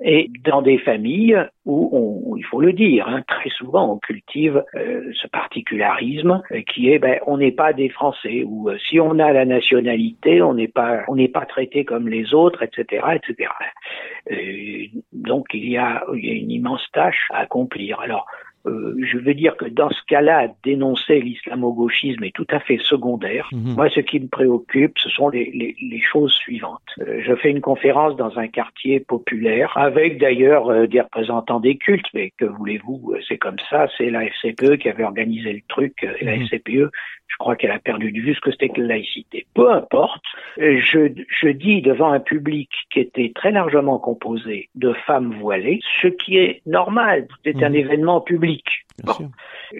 et dans des familles où, il faut le dire, hein, très souvent on cultive ce particularisme qui est, ben, on n'est pas des Français, ou si on a la nationalité, on n'est pas, on n'est pas traité comme les autres, etc., etc. donc il y a, il y a une immense tâche à accomplir. Alors euh, je veux dire que dans ce cas-là, dénoncer l'islamo-gauchisme est tout à fait secondaire. Mhm. Moi, ce qui me préoccupe, ce sont les, les, les choses suivantes. Euh, je fais une conférence dans un quartier populaire, avec d'ailleurs euh, des représentants des cultes, mais que voulez-vous, c'est comme ça, c'est la FCPE qui avait organisé le truc, et la mhm. FCPE je crois qu'elle a perdu de vue ce que c'était que la laïcité. Peu importe, je, je dis devant un public qui était très largement composé de femmes voilées, ce qui est normal, c'est un mhm. événement public.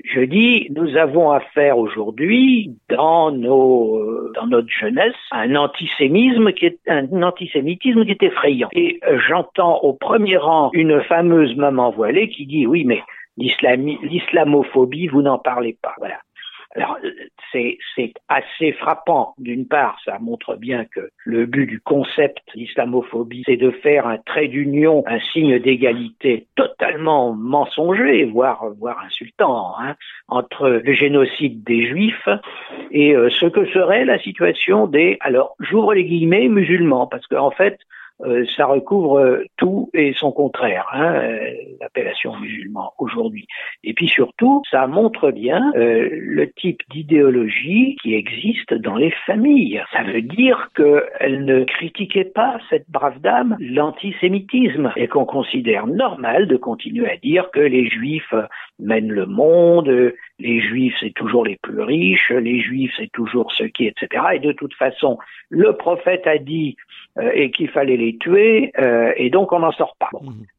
Je dis, nous avons affaire aujourd'hui, dans nos, dans notre jeunesse, à un antisémisme qui est un antisémitisme qui est effrayant. Et j'entends au premier rang une fameuse maman voilée qui dit, oui, mais l'islamophobie, vous n'en parlez pas. Voilà. Alors, c'est, assez frappant. D'une part, ça montre bien que le but du concept d'islamophobie, c'est de faire un trait d'union, un signe d'égalité totalement mensonger, voire, voire insultant, hein, entre le génocide des Juifs et euh, ce que serait la situation des, alors, j'ouvre les guillemets, musulmans, parce qu'en en fait, euh, ça recouvre euh, tout et son contraire, hein, euh, l'appellation musulman aujourd'hui. Et puis surtout, ça montre bien le type d'idéologie qui existe dans les familles. Ça veut dire qu'elle ne critiquait pas cette brave dame l'antisémitisme et qu'on considère normal de continuer à dire que les juifs mènent le monde, les juifs c'est toujours les plus riches, les juifs c'est toujours ceux qui, etc. Et de toute façon, le prophète a dit euh, et qu'il fallait les tuer, euh, et donc on n'en sort pas.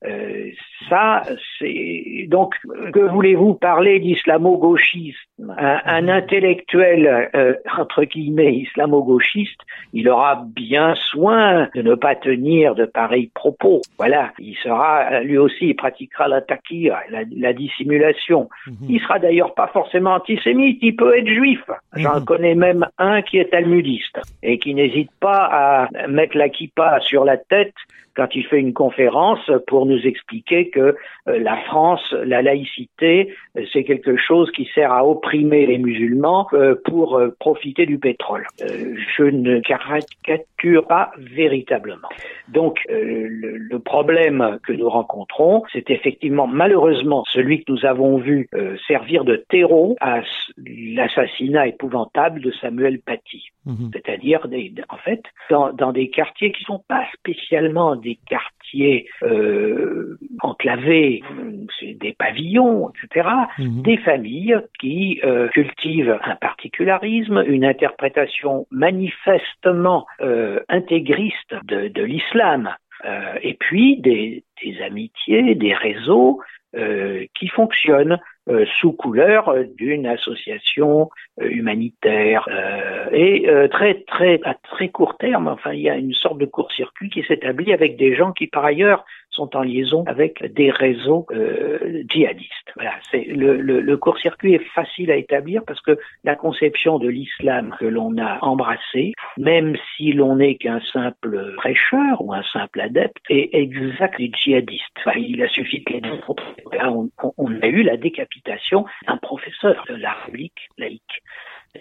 Euh, ça, c'est donc que voulez-vous parler d'islamo-gauchisme? Un, un, mmh. intellectuel entre guillemets islamo-gauchiste, il aura bien soin de ne pas tenir de pareils propos. Voilà, il sera lui aussi, il pratiquera la taquilla, la, dissimulation. Mmh. Il sera d'ailleurs pas forcément antisémite, il peut être juif. J'en connais même un qui est talmudiste et qui n'hésite pas à mettre la kippa sur la tête quand il fait une conférence pour nous expliquer que euh, la France, la laïcité, euh, c'est quelque chose qui sert à opprimer les musulmans euh, pour profiter du pétrole. je ne caricature pas véritablement. Donc le, problème que nous rencontrons, c'est effectivement malheureusement celui que nous avons vu servir de terreau à l'assassinat épouvantable de Samuel Paty. Mhm. C'est-à-dire, en fait, dans, dans, des quartiers qui sont pas spécialement des quartiers euh, enclavés, des pavillons, etc., mhm. des familles qui euh, cultivent un particularisme, une interprétation manifestement euh, intégriste de, de l'islam, et puis des, des, amitiés, des réseaux qui fonctionnent euh, sous couleur d'une association euh, humanitaire. Et très très à très court terme enfin il y a une sorte de court-circuit qui s'établit avec des gens qui par ailleurs sont en liaison avec des réseaux euh, djihadistes. Voilà, c'est le, court-circuit est facile à établir parce que la conception de l'islam que l'on a embrassé, même si l'on n'est qu'un simple prêcheur ou un simple adepte, est exact des djihadistes. Enfin, il a suffi de les on, on a eu la décapitation d'un professeur de la laïque.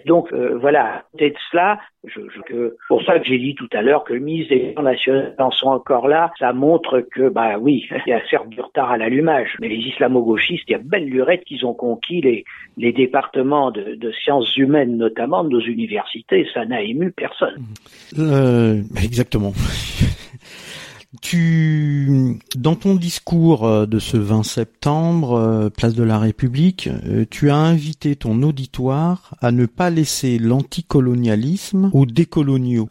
Donc euh, voilà, de cela, je, je, pour ça que j'ai dit tout à l'heure que le ministre des nationales en sont encore là, ça montre que, bah oui, il y a certes du retard à l'allumage, mais les islamo-gauchistes, il y a belle lurette qu'ils ont conquis les, les départements de, de, sciences humaines, notamment de nos universités, ça n'a ému personne. Euh, exactement. Tu Dans ton discours euh, de ce 20 septembre, euh, place de la République, euh, tu as invité ton auditoire à ne pas laisser l'anticolonialisme aux décoloniaux.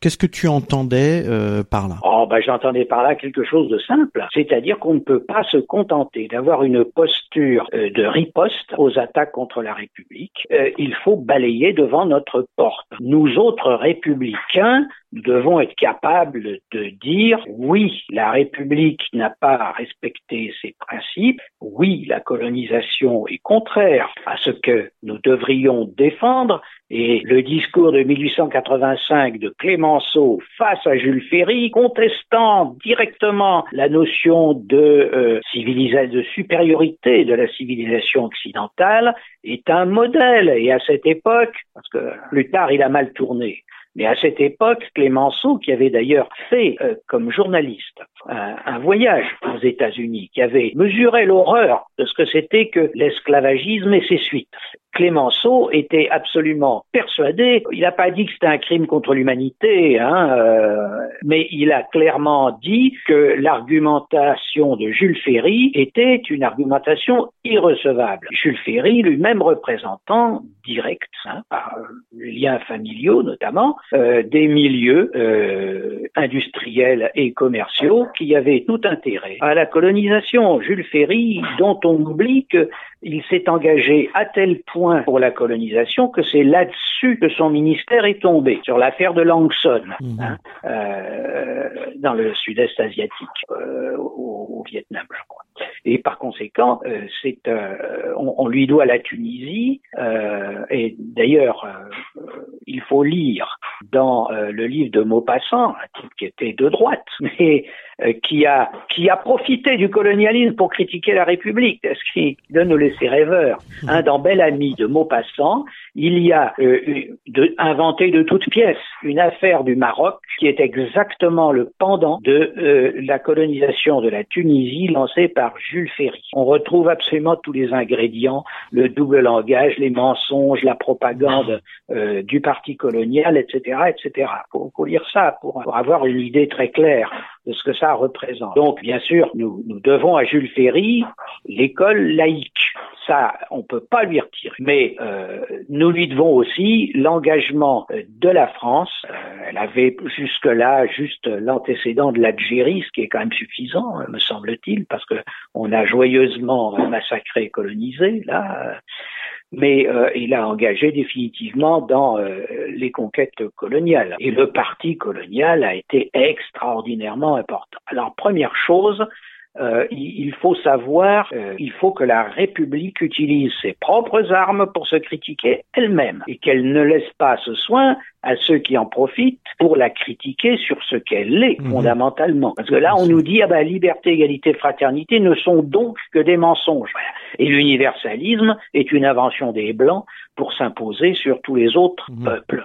Qu'est-ce que tu entendais par là? Oh, ben, j'entendais par là quelque chose de simple, c'est-à-dire qu'on ne peut pas se contenter d'avoir une posture de riposte aux attaques contre la République. il faut balayer devant notre porte. Nous autres républicains, nous devons être capables de dire oui, la République n'a pas respecté ses principes, oui, la colonisation est contraire à ce que nous devrions défendre, et le discours de 1885 de Clémenceau face à Jules Ferry, contestant directement la notion de euh, civilisation, de supériorité de la civilisation occidentale, est un modèle. Et à cette époque, parce que plus tard il a mal tourné, mais à cette époque, Clémenceau, qui avait d'ailleurs fait euh, comme journaliste un, un voyage aux États-Unis, qui avait mesuré l'horreur de ce que c'était que l'esclavagisme et ses suites, Clémenceau était absolument persuadé, il n'a pas dit que c'était un crime contre l'humanité, hein, euh, mais il a clairement dit que l'argumentation de Jules Ferry était une argumentation irrecevable. Jules Ferry, lui-même représentant direct, hein, par les liens familiaux notamment, euh, des milieux euh, industriels et commerciaux qui avaient tout intérêt à la colonisation. Jules Ferry, dont on oublie que il s'est engagé à tel point pour la colonisation que c'est là-dessus que son ministère est tombé, sur l'affaire de Langson, hein, euh, dans le sud-est asiatique, euh, au, au, Vietnam, je crois. Et par conséquent, euh, euh, on, lui doit la Tunisie, euh, et d'ailleurs, il faut lire dans le livre de Maupassant, un qui était de droite, mais qui a qui a profité du colonialisme pour critiquer la République, ce qui donne nous laisser rêveurs. Hein, dans Bel Ami de Maupassant, il y a euh, de, inventé de toutes pièces une affaire du Maroc qui est exactement le pendant de euh, la colonisation de la Tunisie lancée par Jules Ferry. On retrouve absolument tous les ingrédients, le double langage, les mensonges, la propagande euh, du parti colonial, etc., etc. Faut, faut lire ça pour, pour avoir une idée très claire de ce que ça représente. Donc, bien sûr, nous, nous devons à Jules Ferry l'école laïque. Ça, on peut pas lui retirer. Mais euh, nous lui devons aussi l'engagement de la France. Euh, elle avait jusque-là juste l'antécédent de l'Algérie, ce qui est quand même suffisant, me semble-t-il, parce que on a joyeusement massacré et colonisé là mais euh, il a engagé définitivement dans euh, les conquêtes coloniales. Et le parti colonial a été extraordinairement important. Alors, première chose, euh, il faut savoir, euh, il faut que la République utilise ses propres armes pour se critiquer elle-même et qu'elle ne laisse pas ce soin à ceux qui en profitent pour la critiquer sur ce qu'elle est mhm. fondamentalement. Parce que là, on nous dit, ah ben, liberté, égalité, fraternité ne sont donc que des mensonges. Et l'universalisme est une invention des Blancs pour s'imposer sur tous les autres mmh. peuples.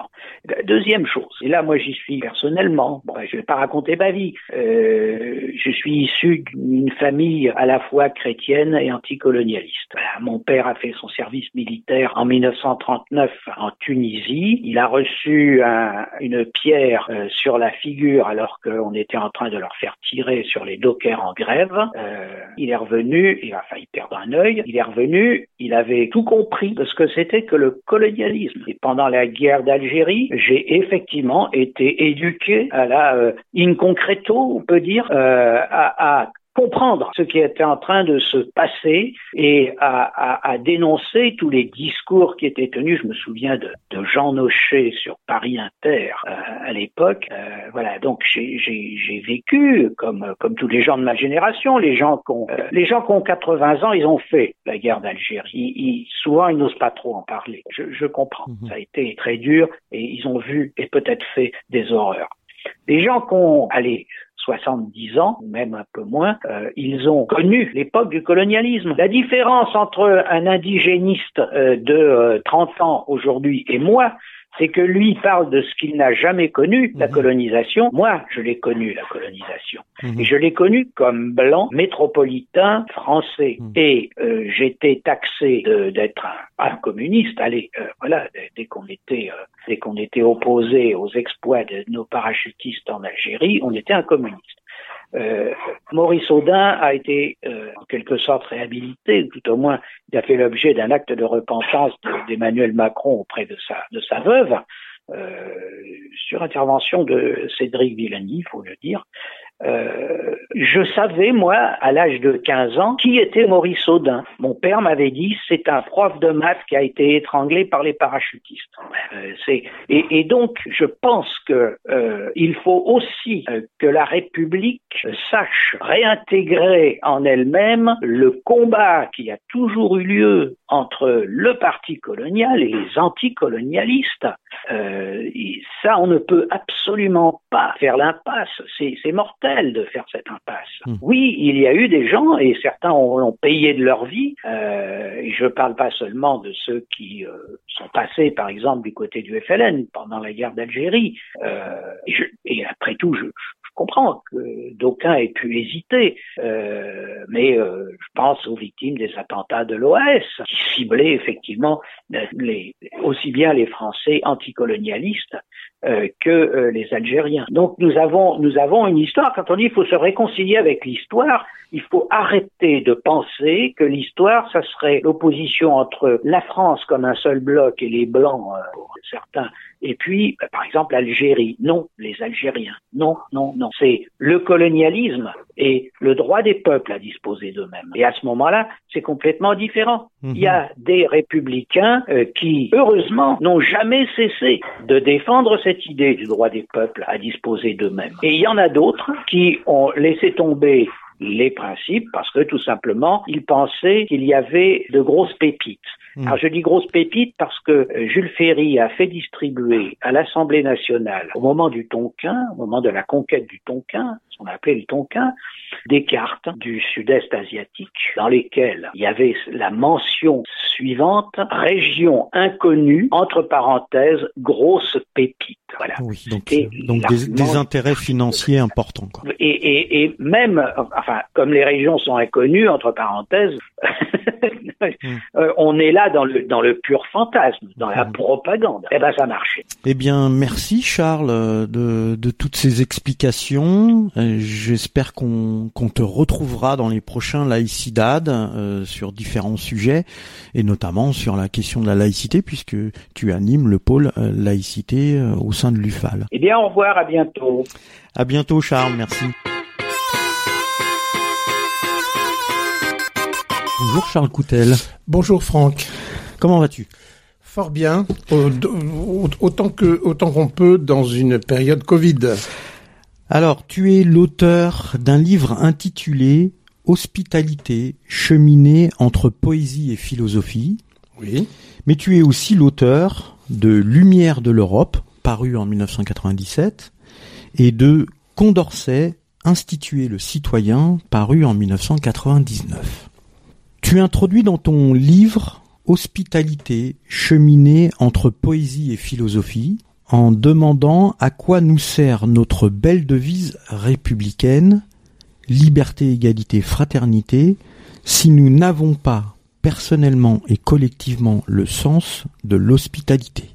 Deuxième chose, et là moi j'y suis personnellement, bon, je ne vais pas raconter ma vie, euh, je suis issu d'une famille à la fois chrétienne et anticolonialiste. Mon père a fait son service militaire en 1939 en Tunisie, il a reçu un, une pierre euh, sur la figure alors qu'on était en train de leur faire tirer sur les dockers en grève, euh, il est revenu, il a failli perdre un œil, il est revenu, il avait tout compris de ce que c'était que le colonialisme. Et pendant la guerre d'Algérie, j'ai effectivement été éduqué à la euh, in concreto, on peut dire, euh, à, à comprendre ce qui était en train de se passer et à, à, à, dénoncer tous les discours qui étaient tenus. Je me souviens de, de Jean Nochet sur Paris Inter euh, à l'époque. Euh, voilà, donc j'ai vécu comme comme tous les gens de ma génération, les gens qui ont euh, les gens qui ont 80 ans, ils ont fait la guerre d'Algérie. souvent, ils n'osent pas trop en parler. Je, je comprends. Mhm. Ça a été très dur et ils ont vu et peut-être fait des horreurs. Les gens qui ont, allez, 70 ans, même un peu moins, euh, ils ont connu l'époque du colonialisme. La différence entre un indigéniste euh, de 30 euh, ans aujourd'hui et moi, c'est que lui parle de ce qu'il n'a jamais connu, la mhm. colonisation. Moi, je l'ai connu, la colonisation. Mhm. Et je l'ai connu comme blanc, métropolitain, français. Mhm. Et euh, j'étais taxé d'être un, communiste. Allez, euh, voilà, dès qu'on était, euh, dès qu'on était opposé aux exploits de nos parachutistes en Algérie, on était un communiste. Euh, Maurice Audin a été euh, en quelque sorte réhabilité, ou tout au moins il a fait l'objet d'un acte de repentance d'Emmanuel Macron auprès de sa, de sa veuve, euh, sur intervention de Cédric Villani, il faut le dire. Euh, je savais, moi, à l'âge de 15 ans, qui était Maurice Audin. Mon père m'avait dit, c'est un prof de maths qui a été étranglé par les parachutistes. Euh, et, donc, je pense que euh, il faut aussi euh, que la République sache réintégrer en elle-même le combat qui a toujours eu lieu entre le parti colonial et les anticolonialistes. Ça, on ne peut absolument pas faire l'impasse. C'est mortel de faire cette impasse. Mmh. Oui, il y a eu des gens, et certains ont, ont payé de leur vie. Euh, je ne parle pas seulement de ceux qui euh, sont passés, par exemple, du côté du FLN pendant la guerre d'Algérie. Euh, et, et, après tout, je, comprends que d'aucuns aient pu hésiter, euh, mais euh, je pense aux victimes des attentats de l'OS, qui ciblaient effectivement les, aussi bien les Français anticolonialistes euh, que euh, les Algériens. Donc nous avons nous avons une histoire. Quand on dit faut se réconcilier avec l'histoire, il faut arrêter de penser que l'histoire, ça serait l'opposition entre la France comme un seul bloc et les blancs euh, pour certains, et puis bah, par exemple l'Algérie. Non, les Algériens. Non, non, non. C'est le colonialisme et le droit des peuples à disposer d'eux-mêmes. Et à ce moment-là, c'est complètement différent. Mmh. Il y a des républicains euh, qui, heureusement, n'ont jamais cessé de défendre cette idée du droit des peuples à disposer d'eux-mêmes. Et il y en a d'autres qui ont laissé tomber les principes parce que tout simplement, ils pensaient qu'il y avait de grosses pépites. Mmh. Alors je dis grosses pépites parce que Jules Ferry a fait distribuer à l'Assemblée nationale, au moment du Tonkin, au moment de la conquête du Tonkin, ce qu'on appelait le Tonkin, des cartes du sud-est asiatique dans lesquelles il y avait la mention suivante région inconnue entre parenthèses grosse pépite. Voilà. Oui, donc, et donc des, des, intérêts financiers importants. Quoi. Et, et, et, même, enfin, comme les régions sont inconnues entre parenthèses, euh, on est là dans le dans le pur fantasme, dans la propagande. Eh ben, ça marchait. Eh bien, merci Charles de de toutes ces explications. Euh, J'espère qu'on qu'on te retrouvera dans les prochains laïcidades euh, sur différents sujets et notamment sur la question de la laïcité puisque tu animes le pôle euh, laïcité euh, au sein de l'UFAL. Eh bien, au revoir, à bientôt. À bientôt Charles, merci. Bonjour Charles Coutel. Bonjour Franck. Comment vas-tu? Fort bien, autant que autant qu'on peut dans une période Covid. Alors, tu es l'auteur d'un livre intitulé Hospitalité, cheminée entre poésie et philosophie. Oui. Mais tu es aussi l'auteur de Lumière de l'Europe, paru en 1997, et de Condorcet, institué le citoyen, paru en 1999. Tu introduis dans ton livre Hospitalité, cheminée entre poésie et philosophie, en demandant à quoi nous sert notre belle devise républicaine, liberté, égalité, fraternité, si nous n'avons pas personnellement et collectivement le sens de l'hospitalité.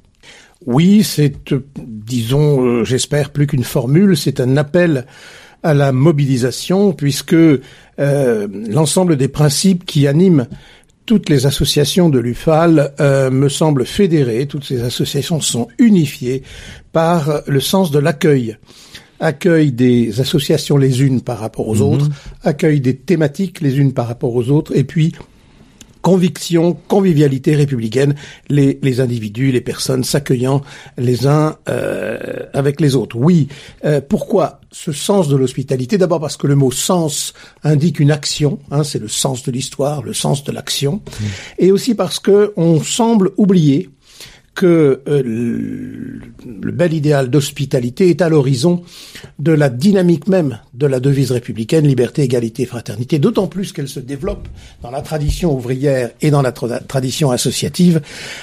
Oui, c'est, disons, euh, j'espère plus qu'une formule, c'est un appel à la mobilisation, puisque euh, l'ensemble des principes qui animent toutes les associations de l'UFAL euh, me semblent fédérées, toutes ces associations sont unifiées par le sens de l'accueil. Accueil des associations les unes par rapport aux mmh. autres, accueil des thématiques les unes par rapport aux autres, et puis conviction, convivialité républicaine, les, les individus, les personnes s'accueillant les uns euh, avec les autres. Oui, euh, pourquoi ce sens de l'hospitalité? D'abord parce que le mot sens indique une action, hein, c'est le sens de l'histoire, le sens de l'action, mmh. et aussi parce que on semble oublier que euh, le bel idéal d'hospitalité est à l'horizon de la dynamique même de la devise républicaine liberté, égalité, fraternité, d'autant plus qu'elle se développe dans la tradition ouvrière et dans la tra tradition associative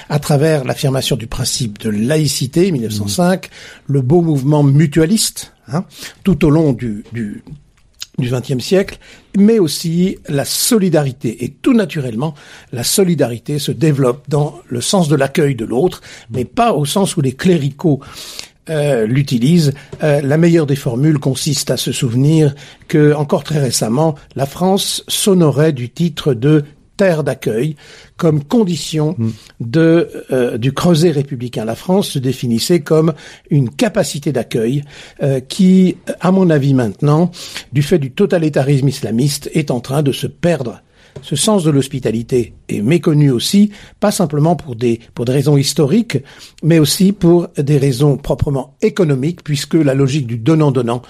à travers l'affirmation du principe de laïcité 1905, mmh. le beau mouvement mutualiste hein, tout au long du du XXe siècle, mais aussi la solidarité. Et tout naturellement, la solidarité se développe dans le sens de l'accueil de l'autre, mais pas au sens où les cléricaux euh, l'utilise. Euh, la meilleure des formules consiste à se souvenir que, encore très récemment, la France s'honorait du titre de terre d'accueil comme condition Mm. de euh, du creuset républicain. La France se définissait comme une capacité d'accueil euh, qui, à mon avis maintenant, du fait du totalitarisme islamiste, est en train de se perdre. Ce sens de l'hospitalité est méconnu aussi, pas simplement pour des pour des raisons historiques, mais aussi pour des raisons proprement économiques, puisque la logique du donnant-donnant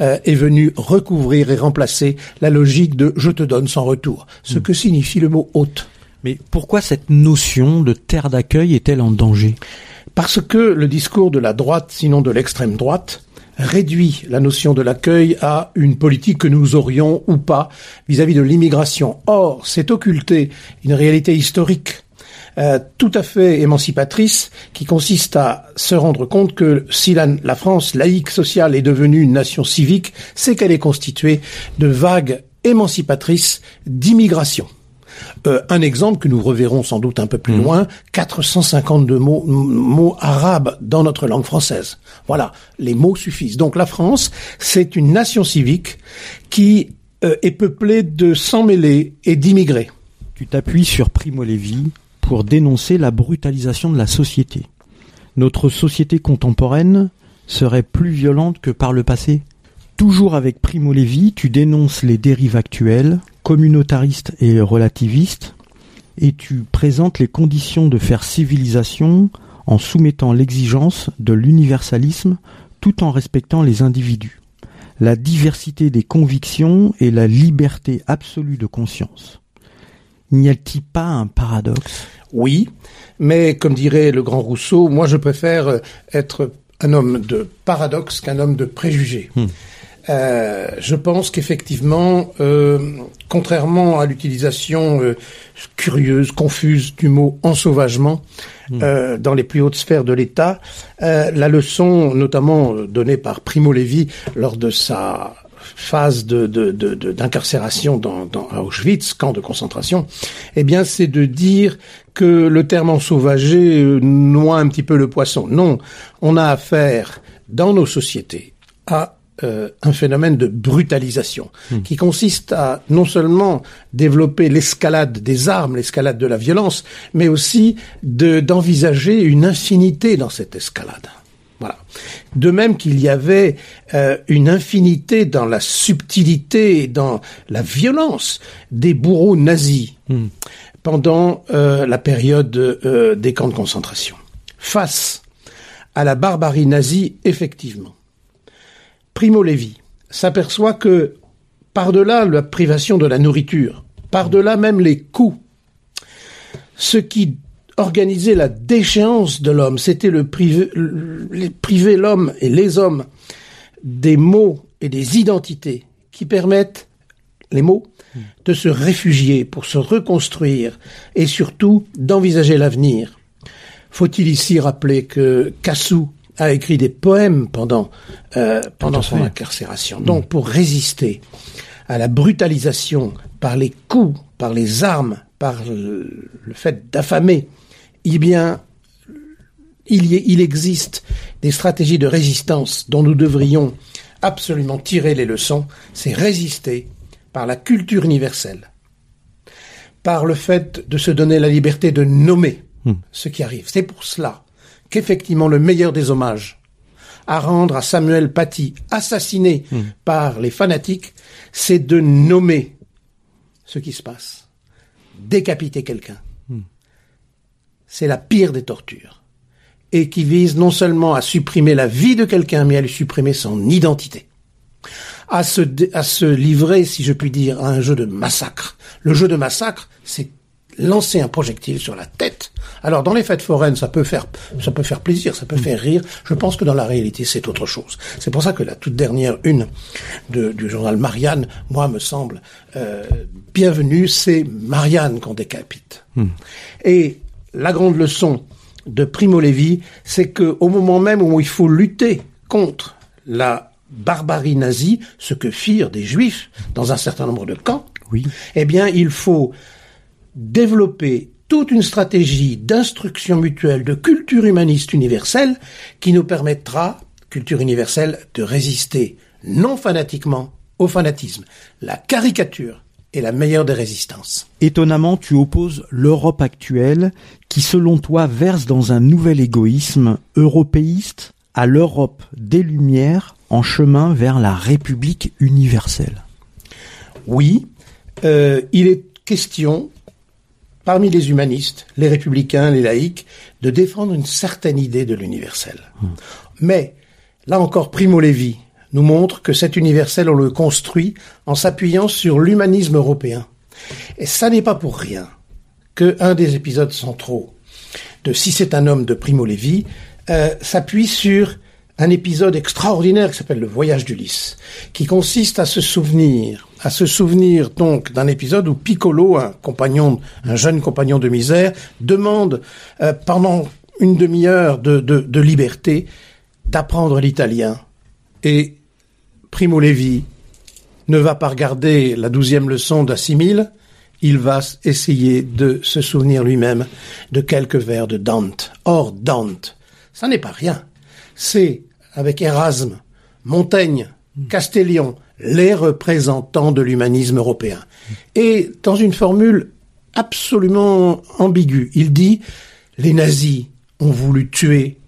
euh, est venue recouvrir et remplacer la logique de je te donne sans retour, ce que signifie le mot hôte. Mais pourquoi cette notion de terre d'accueil est-elle en danger? Parce que le discours de la droite, sinon de l'extrême droite, réduit la notion de l'accueil à une politique que nous aurions ou pas vis-à-vis de l'immigration. Or, c'est occulter une réalité historique euh, tout à fait émancipatrice qui consiste à se rendre compte que si la, la France laïque sociale est devenue une nation civique, c'est qu'elle est constituée de vagues émancipatrices d'immigration. Euh, un exemple que nous reverrons sans doute un peu plus loin, 452 mots, mots arabes dans notre langue française. Voilà, les mots suffisent. Donc la France, c'est une nation civique qui euh, est peuplée de sans-mêlés et d'immigrés. Tu t'appuies sur Primo Levi pour dénoncer la brutalisation de la société. Notre société contemporaine serait plus violente que par le passé. Toujours avec Primo Levi, tu dénonces les dérives actuelles, communautaristes et relativistes, et tu présentes les conditions de faire civilisation en soumettant l'exigence de l'universalisme tout en respectant les individus, la diversité des convictions et la liberté absolue de conscience. N'y a-t-il pas un paradoxe? Oui, mais comme dirait le grand Rousseau, moi je préfère être un homme de paradoxe qu'un homme de préjugés. Hmm. Euh, je pense qu'effectivement, euh, contrairement à l'utilisation euh, curieuse, confuse du mot ensauvagement euh, dans les plus hautes sphères de l'État, euh, la leçon, notamment donnée par Primo Levi lors de sa phase de, de, de- de- d'incarcération dans, dans à Auschwitz, camp de concentration, eh bien, c'est de dire que le terme ensauvagé noie un petit peu le poisson. Non, on a affaire dans nos sociétés à euh, un phénomène de brutalisation qui consiste à non seulement développer l'escalade des armes, l'escalade de la violence, mais aussi de d'envisager une infinité dans cette escalade. Voilà. De même qu'il y avait euh, une infinité dans la subtilité et dans la violence des bourreaux nazis pendant euh, la période euh, des camps de concentration. Face à la barbarie nazie, effectivement, Primo Levi s'aperçoit que par-delà la privation de la nourriture, par-delà même les coups, ce qui organisait la déchéance de l'homme, c'était le priver, priver l'homme et les hommes des mots et des identités qui permettent, les mots, de se réfugier pour se reconstruire et surtout d'envisager l'avenir. Faut-il ici rappeler que Cassou a écrit des poèmes pendant euh, pendant son incarcération. Donc pour résister à la brutalisation par les coups, par les armes, par le, le fait d'affamer, eh bien il, y, il existe des stratégies de résistance dont nous devrions absolument tirer les leçons. C'est résister par la culture universelle, par le fait de se donner la liberté de nommer ce qui arrive. C'est pour cela qu'effectivement le meilleur des hommages à rendre à Samuel Paty, assassiné par les fanatiques, c'est de nommer ce qui se passe. Décapiter quelqu'un. C'est la pire des tortures. Et qui vise non seulement à supprimer la vie de quelqu'un, mais à lui supprimer son identité. À se, à se livrer, si je puis dire, à un jeu de massacre. Le jeu de massacre, c'est lancer un projectile sur la tête. Alors dans les fêtes foraines, ça peut faire ça peut faire plaisir, ça peut faire rire. Je pense que dans la réalité, c'est autre chose. C'est pour ça que la toute dernière une de- du journal Marianne, moi, me semble euh, bienvenue. C'est Marianne qu'on décapite. Et la grande leçon de Primo Levi, c'est que au moment même où il faut lutter contre la barbarie nazie, ce que firent des juifs dans un certain nombre de camps, Oui. eh bien, il faut développer toute une stratégie d'instruction mutuelle, de culture humaniste universelle qui nous permettra, culture universelle, de résister non fanatiquement au fanatisme. La caricature est la meilleure des résistances. Étonnamment, tu opposes l'Europe actuelle, qui selon toi verse dans un nouvel égoïsme européiste, à l'Europe des Lumières en chemin vers la République universelle. Oui, euh, il est question, parmi les humanistes, les républicains, les laïcs, de défendre une certaine idée de l'universel. Hmm. Mais, là encore, Primo Levi nous montre que cet universel, on le construit en s'appuyant sur l'humanisme européen. Et ça n'est pas pour rien que un des épisodes centraux de Si c'est un homme de Primo Levi euh, s'appuie sur un épisode extraordinaire qui s'appelle le voyage d'Ulysse, qui consiste à se souvenir, à se souvenir donc d'un épisode où Piccolo, un compagnon, un jeune compagnon de misère, demande euh, pendant une demi-heure de, de, de liberté d'apprendre l'italien. Et Primo Levi ne va pas regarder la douzième leçon d'Assimile, il va essayer de se souvenir lui-même de quelques vers de Dante. Or, Dante, ça n'est pas rien. C'est, avec Erasme, Montaigne, Castellion, les représentants de l'humanisme européen. Et dans une formule absolument ambiguë, il dit, les nazis ont voulu tuer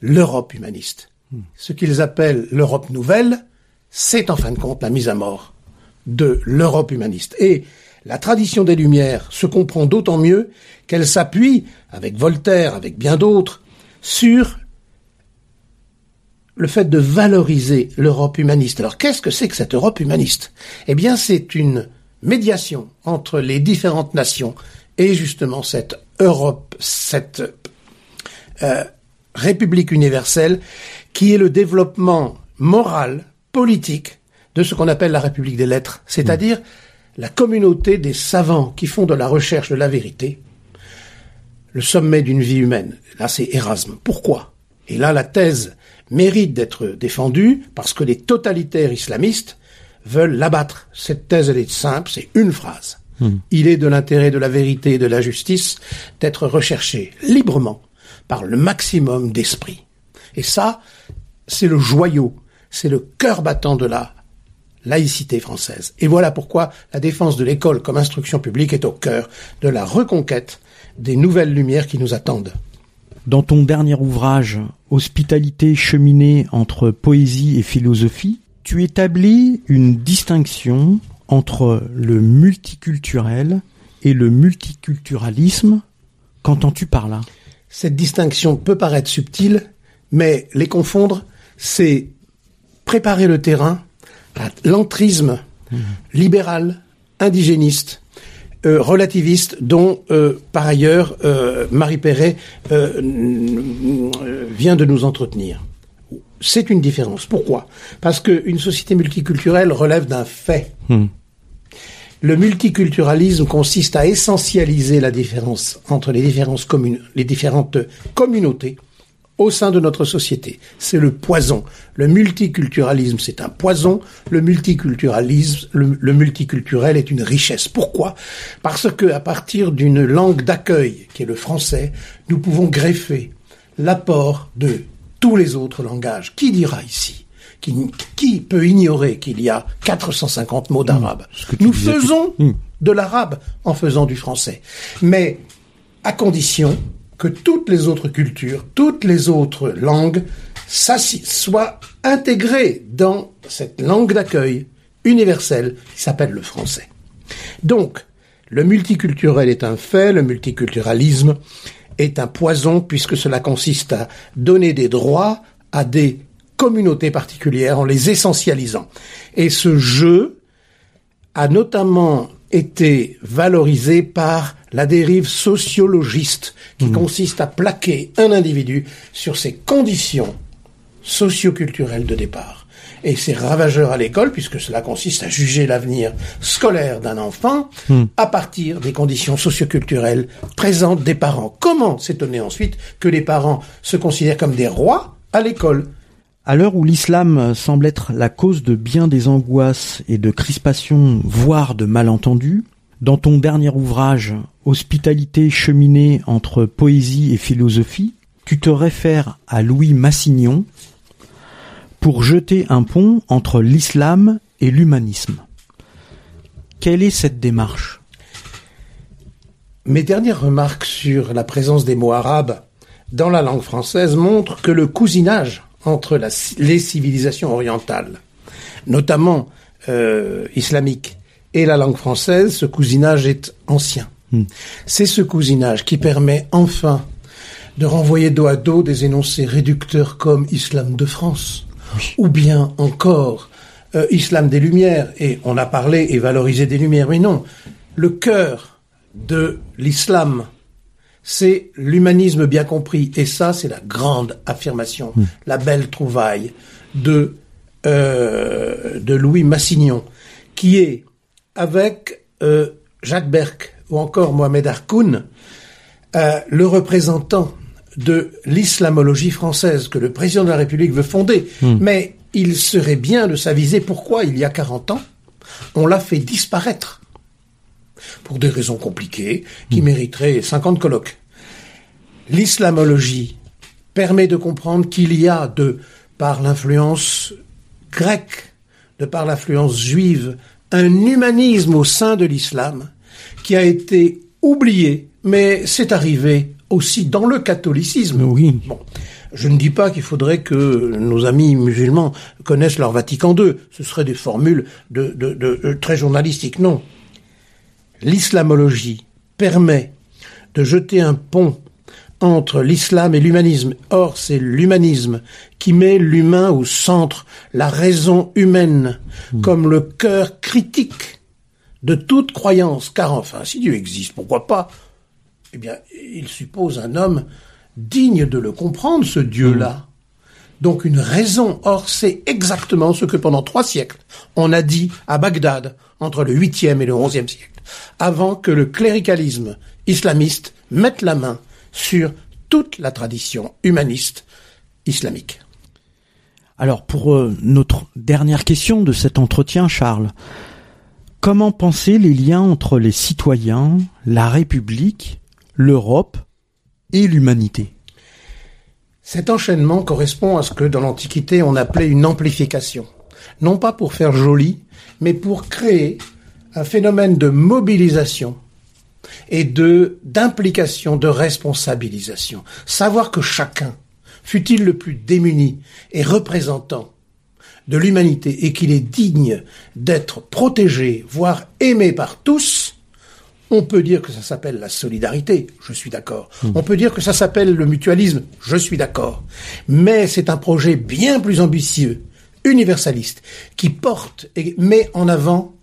l'Europe humaniste. Ce qu'ils appellent l'Europe nouvelle, c'est en fin de compte la mise à mort de l'Europe humaniste. Et la tradition des Lumières se comprend d'autant mieux qu'elle s'appuie, avec Voltaire, avec bien d'autres, sur le fait de valoriser l'Europe humaniste. Alors qu'est-ce que c'est que cette Europe humaniste? Eh bien c'est une médiation entre les différentes nations et justement cette Europe, cette euh, République universelle qui est le développement moral, politique de ce qu'on appelle la République des lettres, c'est-à-dire la communauté des savants qui font de la recherche de la vérité le sommet d'une vie humaine. Là, c'est Erasme. Pourquoi? Et là, la thèse mérite d'être défendue parce que les totalitaires islamistes veulent l'abattre. Cette thèse, elle est simple, c'est une phrase. Hmm. Il est de l'intérêt de la vérité et de la justice d'être recherché librement par le maximum d'esprit. Et ça, c'est le joyau, c'est le cœur battant de la laïcité française. Et voilà pourquoi la défense de l'école comme instruction publique est au cœur de la reconquête des nouvelles lumières qui nous attendent. Dans ton dernier ouvrage, Hospitalité cheminée entre poésie et philosophie, tu établis une distinction entre le multiculturel et le multiculturalisme. Qu'entends-tu par là? Cette distinction peut paraître subtile, mais les confondre, c'est préparer le terrain à l'entrisme mmh. libéral, indigéniste, euh, relativiste dont, euh, par ailleurs, euh, Marie Perret vient de nous entretenir. C'est une différence. Pourquoi? Parce qu'une société multiculturelle relève d'un fait. Hmm. Le multiculturalisme consiste à essentialiser la différence entre les, différences communes, les différentes communautés au sein de notre société. C'est le poison. Le multiculturalisme, c'est un poison. Le multiculturalisme, le, multiculturel est une richesse. Pourquoi? Parce que à partir d'une langue d'accueil, qui est le français, nous pouvons greffer l'apport de tous les autres langages. Qui dira ici qui, peut ignorer qu'il y a 450 mots d'arabe? Mmh, Nous faisons mmh. de l'arabe en faisant du français. Mais à condition que toutes les autres cultures, toutes les autres langues soient intégrées dans cette langue d'accueil universelle qui s'appelle le français. Donc, le multiculturel est un fait, le multiculturalisme est un poison puisque cela consiste à donner des droits à des communautés particulières en les essentialisant. Et ce jeu a notamment été valorisé par la dérive sociologiste qui mmh. consiste à plaquer un individu sur ses conditions socioculturelles de départ. Et c'est ravageur à l'école puisque cela consiste à juger l'avenir scolaire d'un enfant mmh. à partir des conditions socioculturelles présentes des parents. Comment s'étonner ensuite que les parents se considèrent comme des rois à l'école? À l'heure où l'islam semble être la cause de bien des angoisses et de crispations, voire de malentendus, Dans ton dernier ouvrage, Hospitalité cheminée entre poésie et philosophie, tu te réfères à Louis Massignon pour jeter un pont entre l'islam et l'humanisme. Quelle est cette démarche? Mes dernières remarques sur la présence des mots arabes dans la langue française montrent que le cousinage entre les civilisations orientales, notamment euh, islamiques, et la langue française, ce cousinage est ancien. Hmm. C'est ce cousinage qui permet enfin de renvoyer dos à dos des énoncés réducteurs comme Islam de France, ou bien encore euh, Islam des Lumières, et on a parlé et valorisé des Lumières, mais non, le cœur de l'islam, c'est l'humanisme bien compris, et ça c'est la grande affirmation, hmm. la belle trouvaille de, euh, de Louis Massignon, qui est, avec euh, Jacques Berck ou encore Mohamed Harkoun, le représentant de l'islamologie française que le président de la République veut fonder. Hmm. Mais il serait bien de s'aviser pourquoi, il y a 40 ans, on l'a fait disparaître. Pour des raisons compliquées qui hmm. mériteraient 50 colloques. L'islamologie permet de comprendre qu'il y a de, par l'influence grecque, de par l'influence juive, un humanisme au sein de l'islam qui a été oublié, mais c'est arrivé aussi dans le catholicisme. Oui. Bon. Je ne dis pas qu'il faudrait que nos amis musulmans connaissent leur Vatican II. Ce serait des formules de, de, de, très journalistiques. Non. L'islamologie permet de jeter un pont entre l'islam et l'humanisme. Or, c'est l'humanisme qui met l'humain au centre, la raison humaine, hmm. comme le cœur critique de toute croyance. Car enfin, si Dieu existe, pourquoi pas? Eh bien, il suppose un homme digne de le comprendre, ce Dieu-là. Donc une raison. Or, c'est exactement ce que pendant trois siècles, on a dit à Bagdad, entre le 8e et le 11e siècle, avant que le cléricalisme islamiste mette la main sur toute la tradition humaniste islamique. Alors, pour euh, notre dernière question de cet entretien, Charles, comment penser les liens entre les citoyens, la République l'Europe et l'humanité? Cet enchaînement correspond à ce que dans l'Antiquité on appelait une amplification. Non pas pour faire joli, mais pour créer un phénomène de mobilisation et de d'implication, de responsabilisation. Savoir que chacun, fût-il le plus démuni, et représentant de l'humanité et qu'il est digne d'être protégé, voire aimé par tous, on peut dire que ça s'appelle la solidarité, je suis d'accord. Hmm. On peut dire que ça s'appelle le mutualisme, je suis d'accord. Mais c'est un projet bien plus ambitieux, universaliste, qui porte et met en avant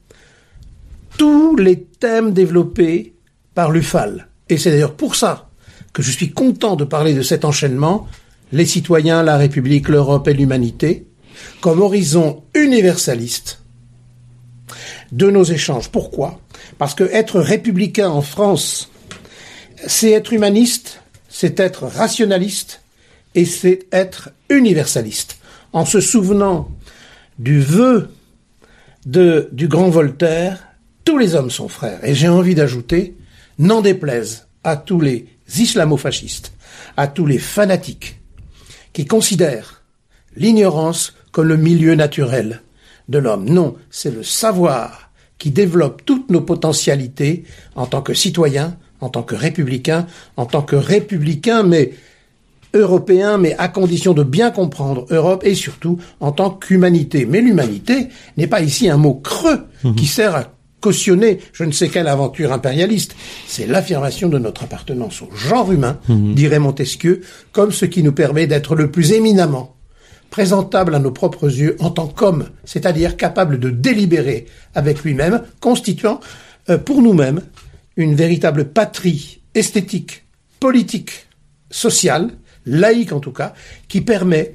tous les thèmes développés par l'UFAL. Et c'est d'ailleurs pour ça que je suis content de parler de cet enchaînement, les citoyens, la République, l'Europe et l'humanité, comme horizon universaliste de nos échanges. Pourquoi? Parce que être républicain en France, c'est être humaniste, c'est être rationaliste et c'est être universaliste. En se souvenant du vœu de, du grand Voltaire, tous les hommes sont frères. Et j'ai envie d'ajouter, n'en déplaise à tous les islamofascistes, à tous les fanatiques qui considèrent l'ignorance comme le milieu naturel de l'homme. Non, c'est le savoir qui développe toutes nos potentialités en tant que citoyen, en tant que républicain, en tant que républicain, mais européen, mais à condition de bien comprendre Europe et surtout en tant qu'humanité. Mais l'humanité n'est pas ici un mot creux mhm. qui sert à cautionner je ne sais quelle aventure impérialiste. C'est l'affirmation de notre appartenance au genre humain, mhm. dirait Montesquieu, comme ce qui nous permet d'être le plus éminemment présentable à nos propres yeux en tant qu'homme, c'est-à-dire capable de délibérer avec lui-même, constituant euh, pour nous-mêmes une véritable patrie esthétique, politique, sociale, laïque en tout cas, qui permet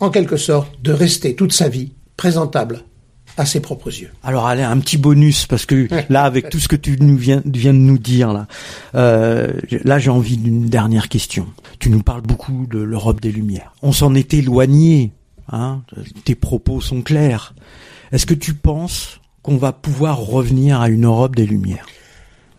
en quelque sorte de rester toute sa vie présentable à ses propres yeux. Alors allez, un petit bonus parce que là, avec tout ce que tu nous viens, viens de nous dire là, euh, là j'ai envie d'une dernière question. Tu nous parles beaucoup de l'Europe des Lumières. On s'en est éloigné. Hein, tes propos sont clairs. Est-ce que tu penses qu'on va pouvoir revenir à une Europe des Lumières?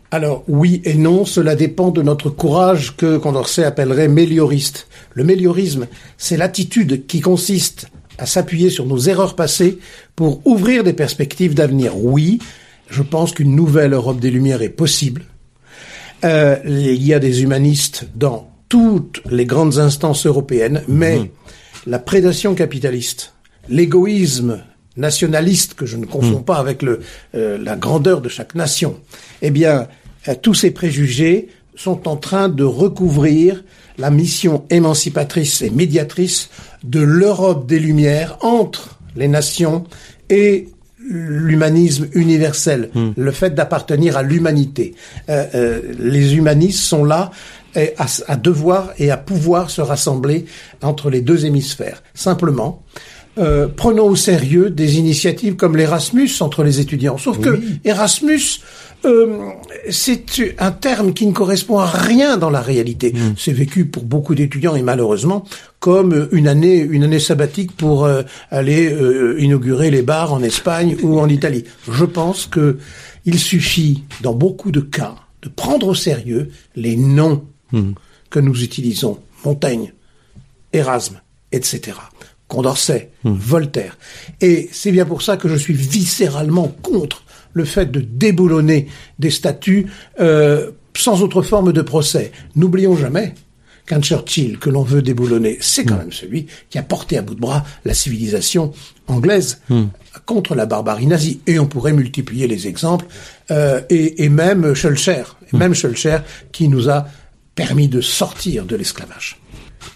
Alors oui et non, cela dépend de notre courage que Condorcet appellerait mélioriste. Le méliorisme, c'est l'attitude qui consiste à s'appuyer sur nos erreurs passées pour ouvrir des perspectives d'avenir. Oui, je pense qu'une nouvelle Europe des Lumières est possible. Euh, il y a des humanistes dans toutes les grandes instances européennes, mais mmh. la prédation capitaliste, l'égoïsme nationaliste que je ne confonds mmh. pas avec le, euh, la grandeur de chaque nation, eh bien, euh, tous ces préjugés sont en train de recouvrir la mission émancipatrice et médiatrice de l'Europe des Lumières entre les nations et l'humanisme universel, hmm. le fait d'appartenir à l'humanité. Euh, euh, les humanistes sont là à, à, devoir et à pouvoir se rassembler entre les deux hémisphères. Simplement, euh, prenons au sérieux des initiatives comme l'Erasmus entre les étudiants. Sauf que Erasmus, euh, c'est un terme qui ne correspond à rien dans la réalité. Hmm. C'est vécu pour beaucoup d'étudiants et malheureusement comme une année, une année sabbatique pour euh, aller euh, inaugurer les bars en Espagne ou en Italie. Je pense que il suffit, dans beaucoup de cas, de prendre au sérieux les noms hmm. que nous utilisons. Montaigne, Erasme, etc. Condorcet, hmm. Voltaire. Et c'est bien pour ça que je suis viscéralement contre le fait de déboulonner des statuts euh, sans autre forme de procès. N'oublions jamais qu'un Churchill que l'on veut déboulonner, c'est quand hmm. même celui qui a porté à bout de bras la civilisation anglaise hmm. contre la barbarie nazie. Et on pourrait multiplier les exemples, euh, et, et, même Schulcher, hmm. même Schulcher qui nous a permis de sortir de l'esclavage.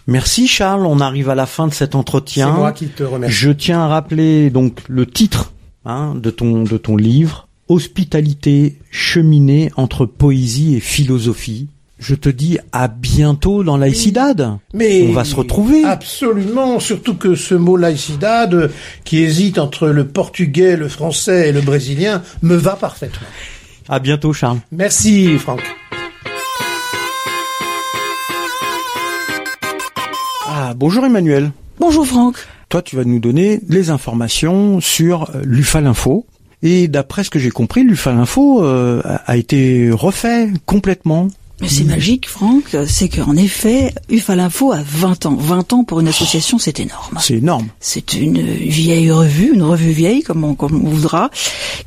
Merci Charles, on arrive à la fin de cet entretien. C'est moi qui te remercie. Je tiens à rappeler donc le titre hein, de ton de ton livre, Hospitalité cheminée entre poésie et philosophie. Je te dis à bientôt dans Laïcidade. Mais on va se retrouver. Absolument, surtout que ce mot Laïcidade, qui hésite entre le portugais, le français et le brésilien, me va parfaitement. À bientôt, Charles. Merci, Franck. Ah, bonjour Emmanuel. Bonjour Franck. Toi, tu vas nous donner les informations sur euh, l'UFAL Info. Et d'après ce que j'ai compris, l'UFAL Info euh, a été refait complètement. Mais c'est magique, Franck. C'est qu'en effet, UFA Info a 20 ans. 20 ans pour une association, c'est énorme. C'est énorme. C'est une vieille revue, une revue vieille, comme on, comme on voudra,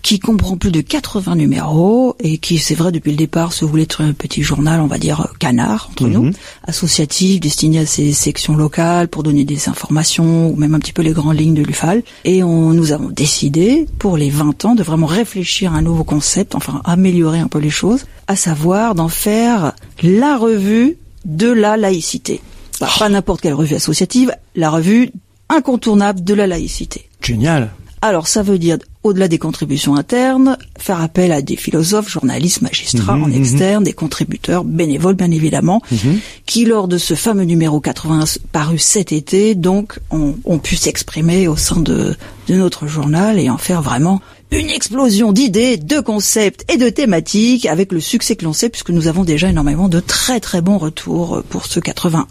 qui comprend plus de 80 numéros et qui, c'est vrai, depuis le départ, se voulait être un petit journal, on va dire, canard, entre nous, mhm. associatif, destiné à ces sections locales pour donner des informations ou même un petit peu les grandes lignes de l'UFAL. Et on, nous avons décidé, pour les 20 ans, de vraiment réfléchir à un nouveau concept, enfin, améliorer un peu les choses, à savoir d'en faire la revue de la laïcité. Bah, pas n'importe quelle revue associative, la revue incontournable de la laïcité. Génial. Alors ça veut dire, au-delà des contributions internes, faire appel à des philosophes, journalistes, magistrats mhm, en mhm. externe, des contributeurs bénévoles bien évidemment, mhm. qui lors de ce fameux numéro 80 paru cet été, donc ont, pu s'exprimer au sein de, de notre journal et en faire vraiment une explosion d'idées, de concepts et de thématiques avec le succès que l'on sait puisque nous avons déjà énormément de très très bons retours pour ce 81.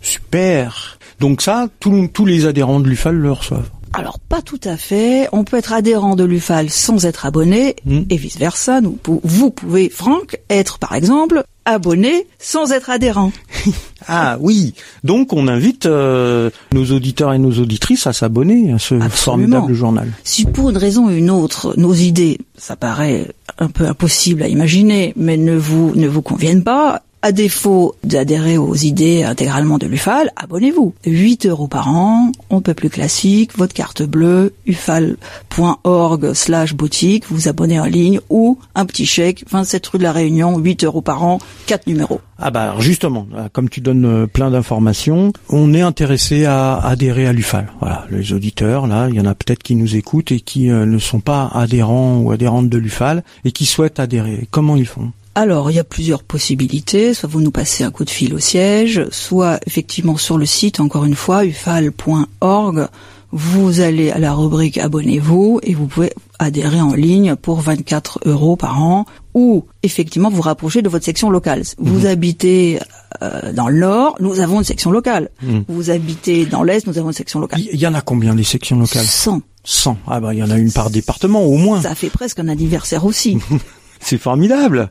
Super. Donc ça, tous les adhérents de l'UFAL le reçoivent. Alors pas tout à fait. On peut être adhérent de l'UFAL sans être abonné hmm. et vice versa. Nous, vous pouvez, Franck, être par exemple abonné sans être adhérent. ah oui. Donc on invite euh, nos auditeurs et nos auditrices à s'abonner à ce formidable journal. Si pour une raison ou une autre nos idées, ça paraît un peu impossible à imaginer, mais ne vous ne vous conviennent pas, à défaut d'adhérer aux idées intégralement de l'UFAL, abonnez-vous. 8 euros par an, on peut plus classique, votre carte bleue, ufal.org slash boutique, vous abonnez en ligne ou un petit chèque, 27 rue de la Réunion, 8 euros par an, 4 numéros. Ah bah justement, comme tu donnes euh, plein d'informations, on est intéressé à adhérer à l'UFAL. Voilà, les auditeurs, là, il y en a peut-être qui nous écoutent et qui euh, ne sont pas adhérents ou adhérentes de l'UFAL et qui souhaitent adhérer. Comment ils font? Alors, il y a plusieurs possibilités. Soit vous nous passez un coup de fil au siège, soit effectivement sur le site, encore une fois, ufal.org, vous allez à la rubrique abonnez-vous et vous pouvez adhérer en ligne pour 24 euros par an ou effectivement vous rapprocher de votre section locale. Vous Mhm. habitez euh, dans le nord, nous avons une section locale. Mhm. Vous habitez dans l'est, nous avons une section locale. Il y en a combien les sections locales? 100. 100. Ah bah il y en a une par département au moins. Ça fait presque un anniversaire aussi. C'est formidable.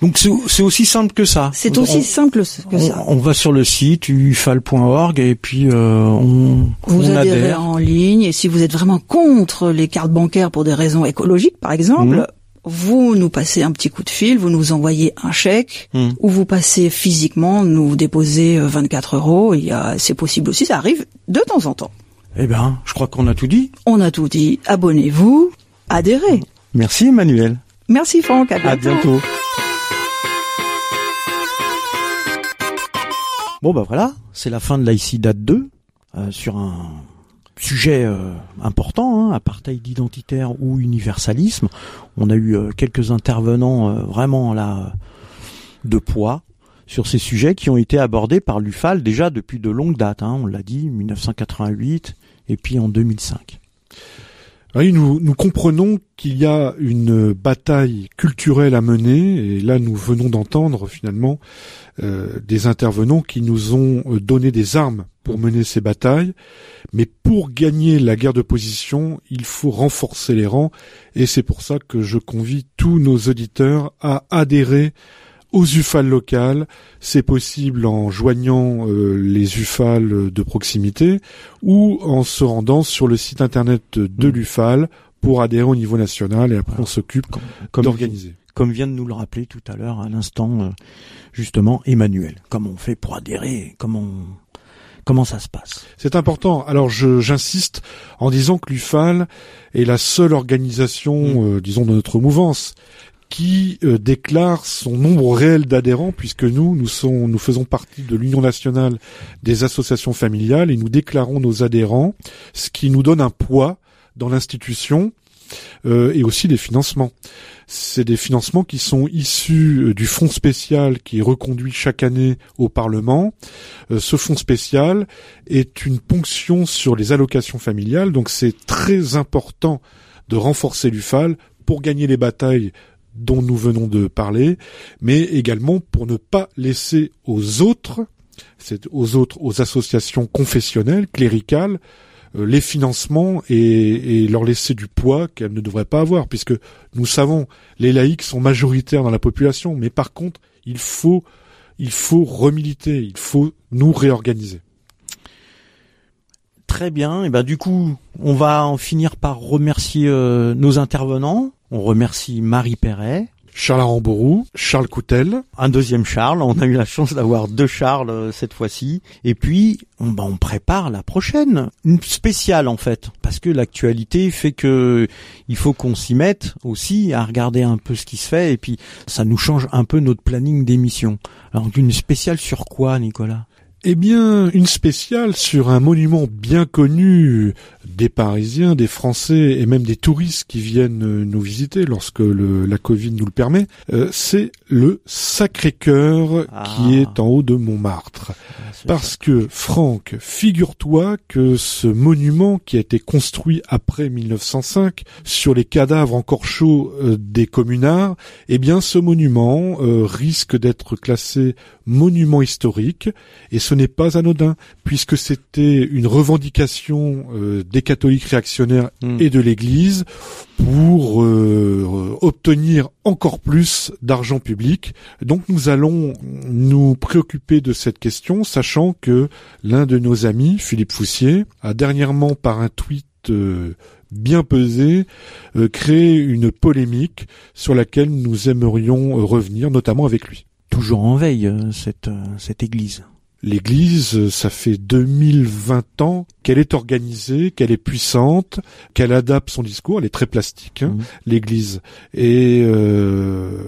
Donc c'est aussi simple que ça. C'est On- aussi simple que ça. on va sur le site ufal.org et puis euh, on, Vous on adhérez adhère. en ligne et si vous êtes vraiment contre les cartes bancaires pour des raisons écologiques, par exemple, Mhm. vous nous passez un petit coup de fil, vous nous envoyez un chèque Mhm. ou vous passez physiquement, nous déposez euh, 24 euros. Il y a, c'est possible aussi, ça arrive de temps en temps. Eh ben, je crois qu'on a tout dit. On a tout dit. Abonnez-vous, adhérez. Merci Emmanuel. Merci Franck. À À bientôt. Bon bah voilà, c'est la fin de l'ICIDAT 2 euh, sur un sujet euh, important, hein, apartheid identitaire ou universalisme. On a eu euh, quelques intervenants euh, vraiment là de poids sur ces sujets qui ont été abordés par l'UFAL déjà depuis de longues dates. Hein, on l'a dit, 1988 et puis en 2005. Oui, nous comprenons qu'il y a une bataille culturelle à mener, et là nous venons d'entendre finalement euh, des intervenants qui nous ont euh, donné des armes pour mener ces batailles, mais pour gagner la guerre de position, il faut renforcer les rangs, et c'est pour ça que je convie tous nos auditeurs à adhérer aux UFAL locales. C'est possible en joignant euh, les UFAL de proximité ou en se rendant sur le site internet de l'UFAL pour adhérer au niveau national et après on s'occupe Comme, d'organiser. comme vient de nous le rappeler tout à l'heure à l'instant euh, justement Emmanuel. Comment on fait pour adhérer? Comment comment ça se passe? C'est important. Alors j'insiste en disant que l'UFAL est la seule organisation, euh, disons, de notre mouvance qui euh, déclare son nombre réel d'adhérents, puisque nous, nous, sont, nous faisons partie de l'Union nationale des associations familiales et nous déclarons nos adhérents, ce qui nous donne un poids dans l'institution euh, et aussi des financements. C'est des financements qui sont issus euh, du fonds spécial qui est reconduit chaque année au Parlement. Euh, ce fonds spécial est une ponction sur les allocations familiales, donc c'est très important de renforcer l'UFAL pour gagner les batailles dont nous venons de parler, mais également pour ne pas laisser aux autres, aux autres, aux associations confessionnelles, cléricales, les financements et, leur laisser du poids qu'elles ne devraient pas avoir, puisque nous savons, les laïcs sont majoritaires dans la population, mais par contre, il faut, il faut remiliter, il faut nous réorganiser. Très bien. Et ben du coup, on va en finir par remercier euh, nos intervenants. On remercie Marie Perret, Charles Arambourou, Charles Coutel, un deuxième Charles. On a eu la chance d'avoir deux Charles euh, cette fois-ci. Et puis, on, ben, on prépare la prochaine, une spéciale en fait, parce que l'actualité fait que il faut qu'on s'y mette aussi à regarder un peu ce qui se fait. Et puis, ça nous change un peu notre planning d'émission. Alors, une spéciale sur quoi, Nicolas? Eh bien, une spéciale sur un monument bien connu des Parisiens, des Français et même des touristes qui viennent euh, nous visiter lorsque le, la Covid nous le permet. Euh, c'est le Sacré-Cœur Ah. qui est en haut de Montmartre. Parce que, Franck, figure-toi que ce monument qui a été construit après 1905 sur les cadavres encore chauds euh, des communards, eh bien, ce monument euh, risque d'être classé monument historique et ce n'est pas anodin puisque c'était une revendication euh, des catholiques réactionnaires Mm. et de l'Église pour euh, obtenir encore plus d'argent public. Donc nous allons nous préoccuper de cette question, sachant que l'un de nos amis, Philippe Foussier, a dernièrement par un tweet euh, bien pesé euh, créé une polémique sur laquelle nous aimerions revenir, notamment avec lui. Toujours en veille cette cette église. L'Église, ça fait 2020 ans qu'elle est organisée, qu'elle est puissante, qu'elle adapte son discours. Elle est très plastique, hein, Mhm. l'Église. Et euh,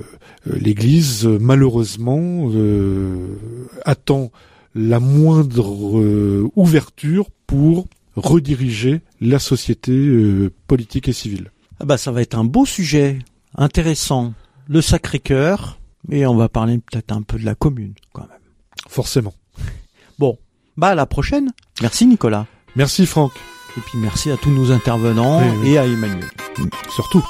l'Église, malheureusement, euh, attend la moindre euh, ouverture pour rediriger la société politique et civile. Ah bah ça va être un beau sujet, intéressant. Le Sacré-Cœur, et on va parler peut-être un peu de la commune quand même. Forcément. Bah à la prochaine. Merci Nicolas. Merci Franck. Et puis merci à tous nos intervenants Oui, oui. et à Emmanuel. Surtout.